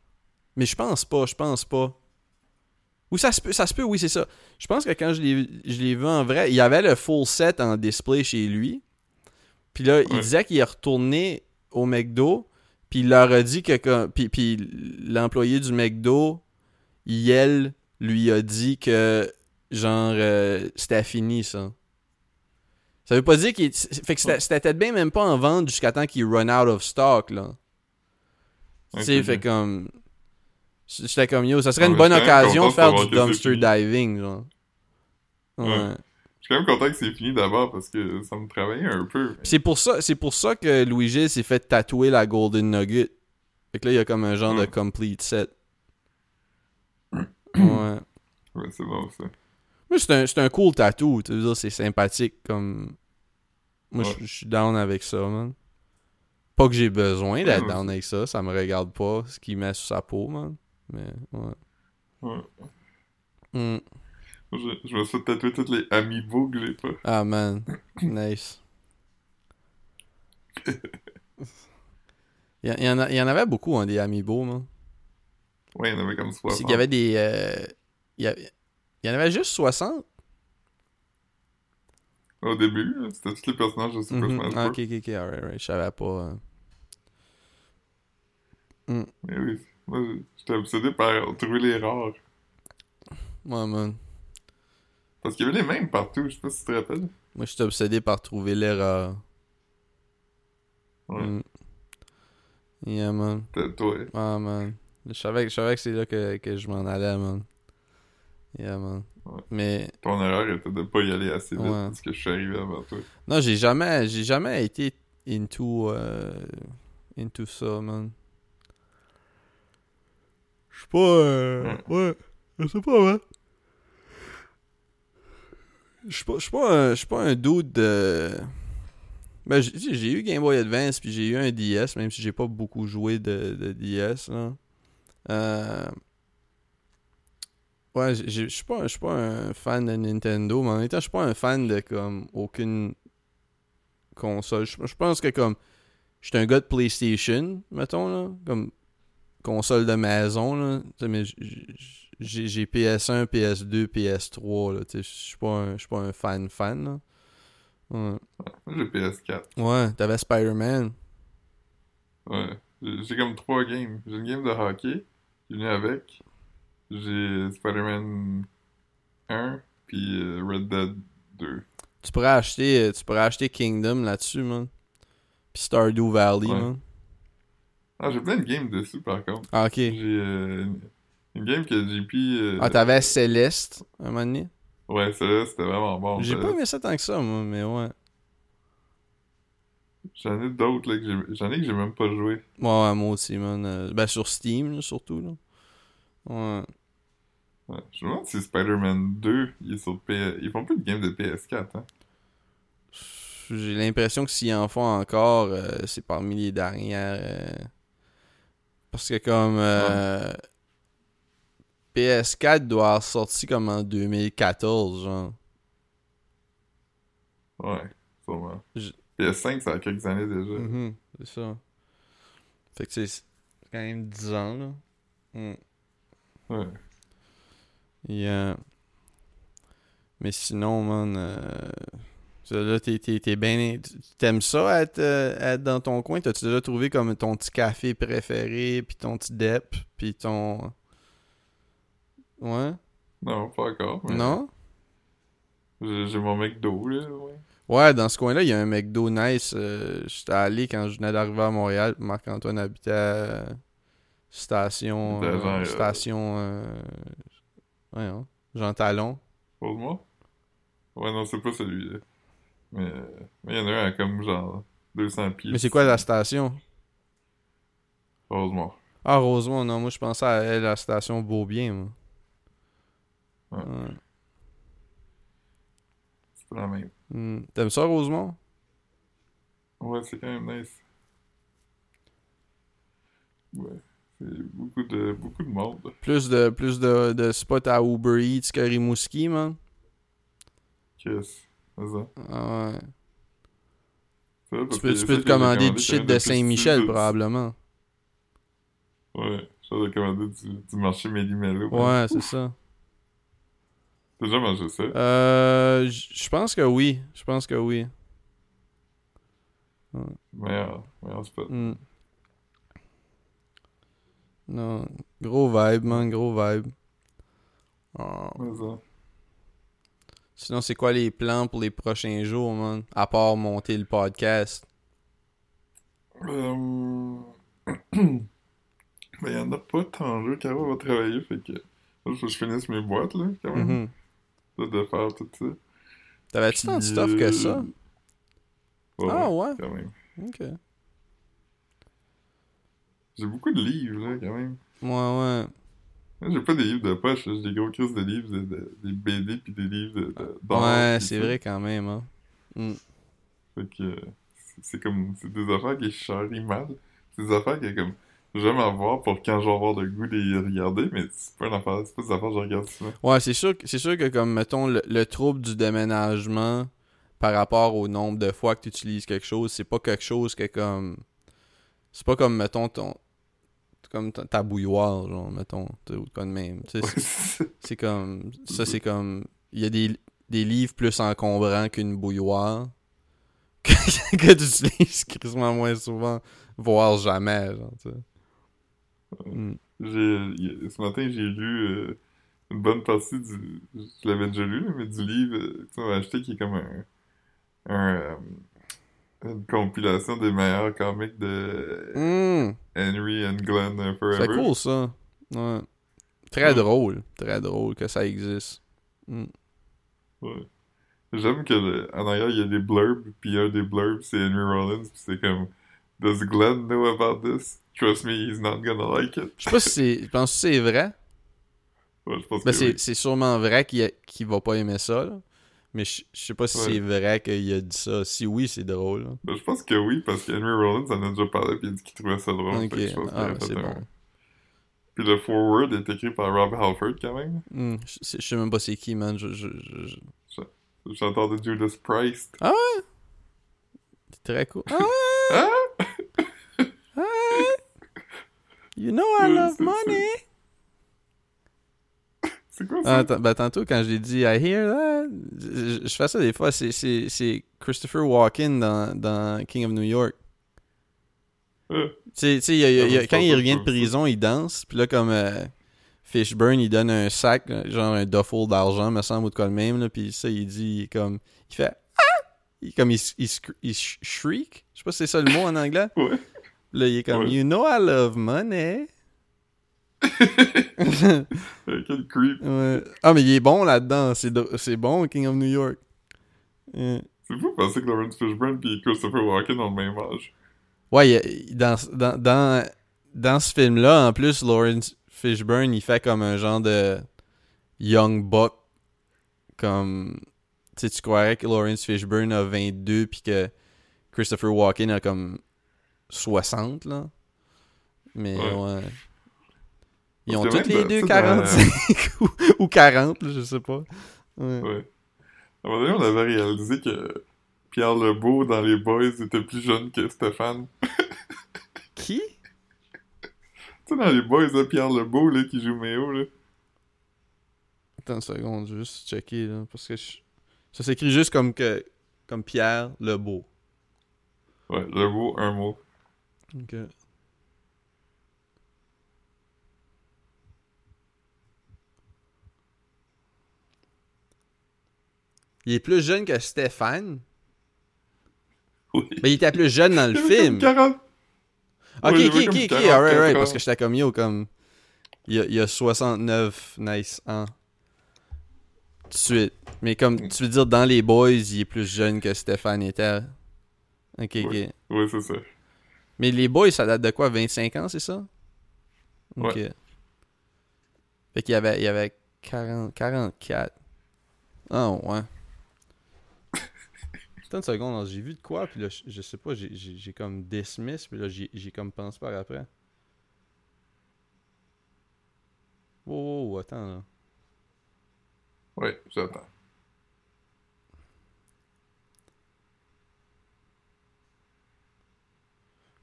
Mais je pense pas, je pense pas. Ou ça se peut, ça se peut, oui, c'est ça. Je pense que quand je l'ai je l'ai vu en vrai, il y avait le full set en display chez lui. Puis là, il disait qu'il est retourné au McDo. Puis il leur a dit que. Puis, puis l'employé du McDo, Yel, lui a dit que. Genre, euh, c'était fini, ça. Ça veut pas dire qu'il. Fait que c'était peut-être bien même pas en vente jusqu'à temps qu'il run out of stock, là. Tu sais, fait comme. J'étais comme yo, ça serait Ouais, une bonne occasion de faire du dumpster diving, genre. Ouais. Ouais. Je suis quand même content que c'est fini d'abord parce que ça me travaillait un peu. C'est pour ça, c'est pour ça que Louis Gilles s'est fait tatouer la Golden Nugget. Fait que là, il y a comme un genre de Ouais. complete set. ouais. Ouais, c'est bon ça. Mais c'est un, c'est un cool tattoo, tu veux dire, c'est sympathique comme. Moi, je- Ouais. je suis down avec ça, man. Pas que j'ai besoin d'être Ouais, down aussi. avec ça, ça me regarde pas ce qu'il met sur sa peau, man. Mais, ouais. Ouais. Hmm. Je, je me suis tatouer tous les amiibo que j'ai pas. Ah, man. Nice. Il y, il y en a- il y en avait beaucoup, hein, des amiibo, man. Ouais, il y en avait comme C'est 60. qu'il y avait des. euh, il, y avait, il y en avait juste 60. Au début, c'était tous les personnages de Super Mhm. Smash Ah, Bros. ok, ok, ok, alright, alright. Je savais pas. euh. Mais oui, moi j'étais obsédé par trouver les rares. Ouais, man. Parce qu'il y avait les mêmes partout, je sais pas si tu te rappelles. Moi, je suis obsédé par trouver l'erreur. Ouais, Mm. Yeah, man. toi. Ah, man. Je savais, que- je savais que c'est là que, que je m'en allais, man. Yeah, man. Ouais. Mais, Ton erreur était de pas y aller assez vite Ouais. parce que je suis arrivé avant toi. non, j'ai jamais, j'ai jamais été into, euh, into ça, man. Je suis pas, euh, ouais, je sais pas, man. Je suis pas, je suis pas, je suis pas un dude de... Ben, j'ai eu Game Boy Advance, puis j'ai eu un DS, même si j'ai pas beaucoup joué de, de DS, là. Euh... Ouais, je suis pas, je suis pas un fan de Nintendo, mais en même temps, je suis pas un fan de, comme, aucune console. Je je pense que, comme, J'étais un gars de PlayStation, mettons, là. Comme console de maison, là. Mais j'ai j'ai PS1, PS2, PS3, là. Tu sais, je suis pas un- je suis pas un fan fan, là. Ouais. Moi, j'ai PS4. Ouais, t'avais Spider-Man. Ouais. J'ai comme trois games. J'ai une game de hockey qui est venue avec. J'ai Spider-Man 1, puis euh, Red Dead 2. Tu pourrais acheter, euh, tu pourrais acheter Kingdom là-dessus, man. Puis Stardew Valley, Ouais. man. Ah, j'ai plein de games dessus, par contre. Ah, ok. J'ai euh, une- game que JP... euh, Ah, t'avais Céleste, un moment donné? Ouais, celle-là, c'était vraiment bon. J'ai pas aimé ça tant que ça, moi, mais ouais. J'en ai d'autres, là, que j'ai... J'en ai que j'ai même pas joué. Ouais, ouais, moi aussi, man. Euh, ben, sur Steam, là, surtout, là. Ouais. Ouais. Je me demande si Spider-Man 2, il est sur PS... Ils font plus de game de PS4, hein. J'ai l'impression que s'ils en font encore, euh, c'est parmi les dernières. euh, Parce que comme euh, PS4 doit avoir sorti comme en 2014, genre. Ouais, sûrement. Je- PS5, ça a quelques années déjà. Mhm, c'est ça. Fait que c'est quand même 10 ans, là. Mm. Ouais. Et, euh, Mais sinon, man, euh, là, t'es bien... T'aimes ça, être, euh, être dans ton coin? T'as-tu déjà trouvé comme ton petit café préféré, puis ton petit dep, puis ton... Ouais? Non, pas encore. mais Non? J'ai mon McDo, là, ouais. Ouais, dans ce coin-là, il y a un McDo nice. euh, J'étais allé quand je venais d'arriver à Montréal. Marc-Antoine habitait à station... Euh, euh, station... euh, Ouais, hein, Jean Talon. Pose-moi. Ouais, non, c'est pas celui-là. Mais mais il y en a un à comme genre 200 pieds. Mais c'est quoi la station? Heureusement. Ah, Rosemont, non, moi je pensais à la station Beaubien, moi. Ouais. Ouais. C'est pas la même. Hmm. T'aimes ça, Rosemont? Ouais, c'est quand même nice. Ouais. C'est beaucoup de, beaucoup de monde. Plus de, plus de, de spots à Uber Eats que Rimouski, man. Qu'est-ce c'est ça? Ah ouais. Tu peux, tu peux te commander du shit de Saint-Michel, probablement. Ouais, j'ai commandé du, du marché Méli-Mélo. Ouais, c'est ça. T'as déjà mangé ça? Euh, je pense que oui. Je pense que oui. Meilleur, meilleur spot. Hmm. Non, gros vibe, man, gros vibe. Ça. Sinon, c'est quoi les plans pour les prochains jours, man? À part monter le podcast. Euh... Mais y'en a pas tant jeu. Caro va travailler, fait que... Faut que je finisse mes boîtes, là, quand même. Là, de faire tout ça. T'avais-tu tant de stuff que ça? ouais, Ah ouais? quand même. Ok. J'ai beaucoup de livres, là, quand même. Ouais, ouais. J'ai pas des livres de poche, j'ai des gros crises de livres, de, de- des BD puis des livres de, Ouais, c'est vrai quand même, hein. Hmm. Fait que c'est- comme c'est des affaires qui charrient mal. C'est des affaires que comme j'aime avoir pour quand je vais avoir le goût de les regarder, mais c'est pas une affaire, c'est pas des affaires que je regarde souvent. Ouais, c'est sûr, que- c'est sûr que comme, mettons, le, le trouble du déménagement par rapport au nombre de fois que tu utilises quelque chose, c'est pas quelque chose que comme... C'est pas comme, mettons, ton... Comme ta, bouilloire, genre, mettons, ou quoi de même. C'est- comme... Ça, c'est comme... Il y a des, des livres plus encombrants qu'une bouilloire que, que tu utilises quasiment moins souvent, voire jamais, genre, tu sais. J'ai y- ce matin j'ai lu euh, une bonne partie du je l'avais déjà lu mais du livre euh, que tu m'as acheté qui est comme un, un euh, une compilation des meilleurs comics de Hmm. Henry and Glenn euh, Forever. C'est cool ça. Ouais. Très drôle. Très drôle que ça existe. Mm. Ouais. J'aime que le- en arrière, il y a des blurbs, puis un des blurbs, c'est Henry Rollins, puis c'est comme Does Glenn know about this? Trust me, he's not gonna like it. Je sais pas si c'est. Je pense que c'est vrai. Ouais, je pense Ben, que c'est oui. c'est sûrement vrai qu'il a- qu'il va pas aimer ça. là. Mais je je sais pas si Ouais. c'est vrai qu'il a dit ça. Si oui, c'est drôle. là. Ben, je pense que oui, parce que Henry Rollins en a déjà parlé, puis il a dit qu'il trouvait ça drôle. Ok. fait que je pense qu'il Ah, c'est un- bon. Puis le forward est écrit par Rob Halford, quand même. Mm. Je sais- je sais même pas c'est qui, man. Je, je, je- je- Le chanteur de Judas Priest. C'est très cool. Ah ouais! Hein? You know I love c'est- money. C'est quoi ça? attends, ben, tantôt, quand je l'ai dit I hear that, je, je fais ça des fois. C'est, c'est, c'est Christopher Walken dans, dans King of New York. Euh, Tu sais, tu sais, il y a- il y a- il y a- je quand il revient de prison, il danse. Puis là, comme euh, Fishburne, il donne un sac, genre un duffel d'argent, me semble, ou de quoi de même. Là, puis ça, il dit, comme, il fait Ah! Il, comme il, il, il sh- shriek? Je sais pas si c'est ça le mot en anglais. Ouais. Là, il est comme, Ouais. You know I love money. Quel creep. Ouais. Ah, mais il est bon là-dedans. C'est, c'est bon, King of New York. Ouais. C'est fou penser que Lawrence Fishburne et Christopher Walken ont le même âge. Ouais, il- dans, dans, dans, dans ce film-là, en plus, Lawrence Fishburne, il fait comme un genre de young buck. Comme. Tu sais, tu croirais que Lawrence Fishburne a 22 puis que Christopher Walken a comme 60, là. Mais Ouais. ouais. Ils ont même les deux tu sais, dans- 45 ou, ou 40, là, je sais pas. Ouais. Ouais. À un moment donné, on avait réalisé que Pierre Lebeau dans Les Boys était plus jeune que Stéphane. Qui? Tu sais, dans Les Boys, là, Pierre Lebeau, là, qui joue Méo, là. Attends une seconde, je vais juste checker, là, parce que je- ça s'écrit juste comme que comme Pierre Lebeau. Ouais, Lebeau, un mot. Ok. Il est plus jeune que Stéphane. Oui. Mais il était plus jeune dans le film. comme 40. Ok, il ok, ok, ok. 44 Alright, alright. Parce que j'étais comme yo, comme. Il y a, il a 69 nice ans. Tout de suite. Mais comme tu veux dire, dans les boys, il est plus jeune que Stéphane était. Ok, ok. Ouais. Ouais, c'est ça. Mais les boys, ça date de quoi 25 ans, c'est ça? Ok. Ouais. Fait qu'il y avait, il y avait 40, 44. Ah, ouais. Attends une seconde, j'ai vu de quoi, puis là, je, sais pas, j'ai- comme dismiss, puis là, j'ai comme pensé par après. Wow, attends, là. Ouais, j'attends.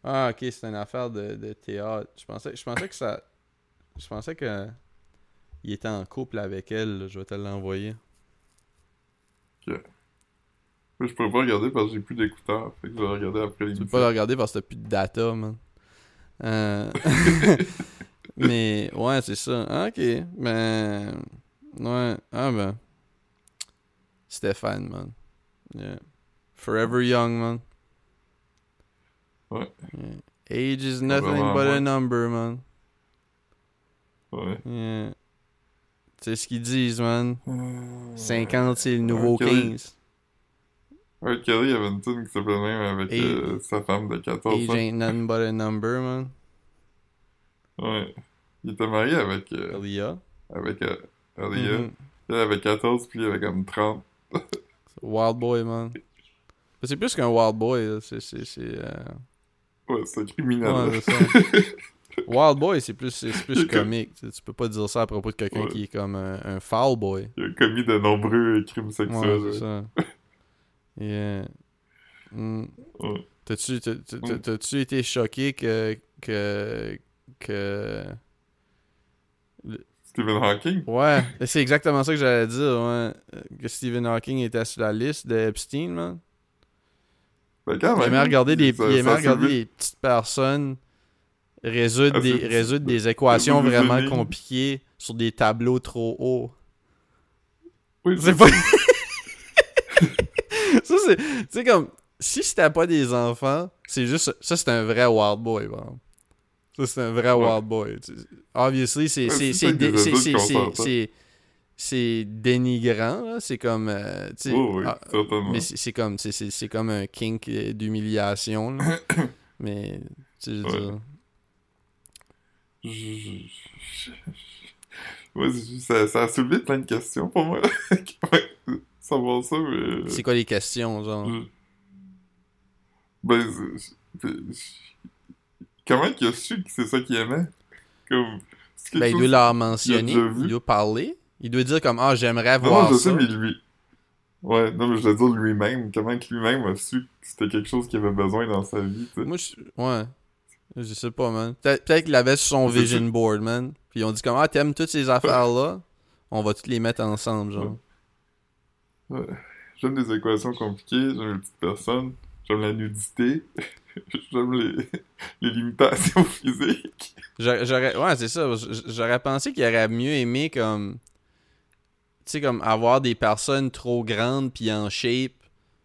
Ah, ok, c'est une affaire de, de théâtre. Je pensais, je pensais que ça. Je pensais que. Il était en couple avec elle, là. je vais te l'envoyer. Mais je pourrais pas regarder parce que j'ai plus d'écouteurs. Fait que je vais regarder après Tu peux pas le regarder parce que t'as plus de data, man. Euh, Mais, ouais, c'est ça. Ah, ok. Ben. Ouais. Ah, ben. Stéphane, man. Yeah. Forever young, man. Ouais. Yeah. Age is nothing but a ouais. number, man. Ouais. Yeah. C'est ce qu'ils disent, man. Euh, 50, c'est le nouveau Ok. 15. R. Kelly avait une tune qui s'appelait même avec euh, sa femme de 14 Age ans. ain't nothing but a number, man. Ouais. Il était marié avec, euh, Elia. avec euh, Alia. Mhm. Elle avait 14 puis il avait comme 30. Wild Boy, man. C'est plus qu'un Wild Boy. C'est. Euh, Ouais, c'est criminel. Ouais. Wild Boy, c'est plus, c'est plus comme- comique. Tu, peux pas dire ça à propos de quelqu'un Ouais. qui est comme un, un foul boy. Il a commis de nombreux crimes Ouais, sexuels. c'est ça. Yeah. Mm. Ouais. T'as-tu, t'as- t'as- t'as-tu été choqué que. que. que. Stephen Hawking? Ouais, c'est exactement ça que j'allais dire, ouais. Que Stephen Hawking était sur la liste de Epstein, man. Ben, aimait regarder ça- ça des petites personnes résoudre Ah, des, résoudre des équations vraiment compliquées sur des tableaux trop hauts. Oui, C'est pas. ça, c'est. Tu sais, comme. Si c'était pas des enfants, c'est juste. Ça, c'est un vrai wild boy, exemple. Ça, c'est un vrai Ouais. wild boy. Obviously, c'est. C'est- c'est dénigrant. C'est comme. euh, Oh, oui, ah, mais c'est comme. c'est- comme un kink euh, d'humiliation. Mais. Tu sais, je Ouais. Je- Ouais, ça, ça a soulevé plein de questions pour moi. Savoir ça, mais... C'est quoi les questions, genre? je- Ben, comment qu'il a su que c'est ça qu'il aimait? Comme... Ben, il doit leur mentionner, il doit parler, il doit dire comme ah j'aimerais voir non, je ça. sais, mais lui... Ouais, non, mais je veux dire lui-même. Comment que lui-même a su que c'était quelque chose qu'il avait besoin dans sa vie, tu sais? Moi je ouais. Je sais pas, man. Peut- Peut-être qu'il l'avait sur son vision board, man. Puis ils ont dit comme, ah, t'aimes toutes ces affaires-là? On va toutes les mettre ensemble, genre. Ouais. J'aime les équations compliquées, j'aime les petites personnes, j'aime la nudité, j'aime les... les limitations physiques. J'aurais, ouais, c'est ça. J'aurais pensé qu'il aurait mieux aimé comme. Tu sais, comme avoir des personnes trop grandes puis en shape,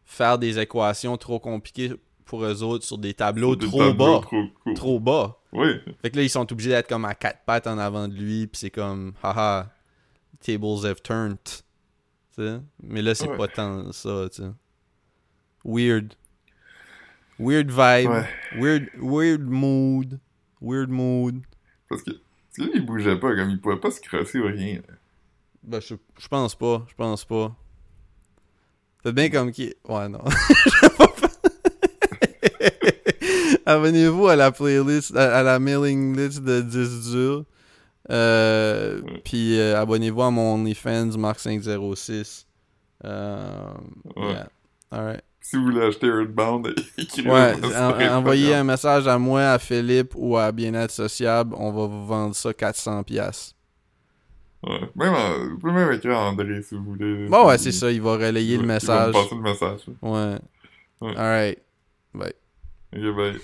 faire des équations trop compliquées pour eux autres sur des tableaux Des trop tableaux bas. Trop bas. Oui, Fait que là, ils sont obligés d'être comme à quatre pattes en avant de lui, puis c'est comme, haha, tables have turned. Tu sais? Mais là, c'est Ouais. pas tant ça, tu sais. Weird. Weird vibe. ouais. Weird, weird mood. Weird mood. Parce que, que là, il bougeait pas, comme il pouvait pas se crosser ou rien. là. Ben, je, je pense pas. Je pense pas. Faites bien comme qui. Ouais, non. Abonnez-vous à la playlist, à, à la mailing list de 10 durs. Euh, Ouais. Puis euh, abonnez-vous à mon OnlyFans Mark506. Euh, Ouais. yeah. Alright. Si vous voulez acheter Earthbound, Ouais, en- envoyez un message à moi, à Philippe ou à Bien-être Sociable. On va vous vendre ça 400$. Ouais. Même, vous pouvez même écrire à André si vous voulez. Bon, ouais, Il- c'est ça. Il va relayer le message. Il va me passer le message. Ouais. Ouais. Alright. Bye. Ok, bye.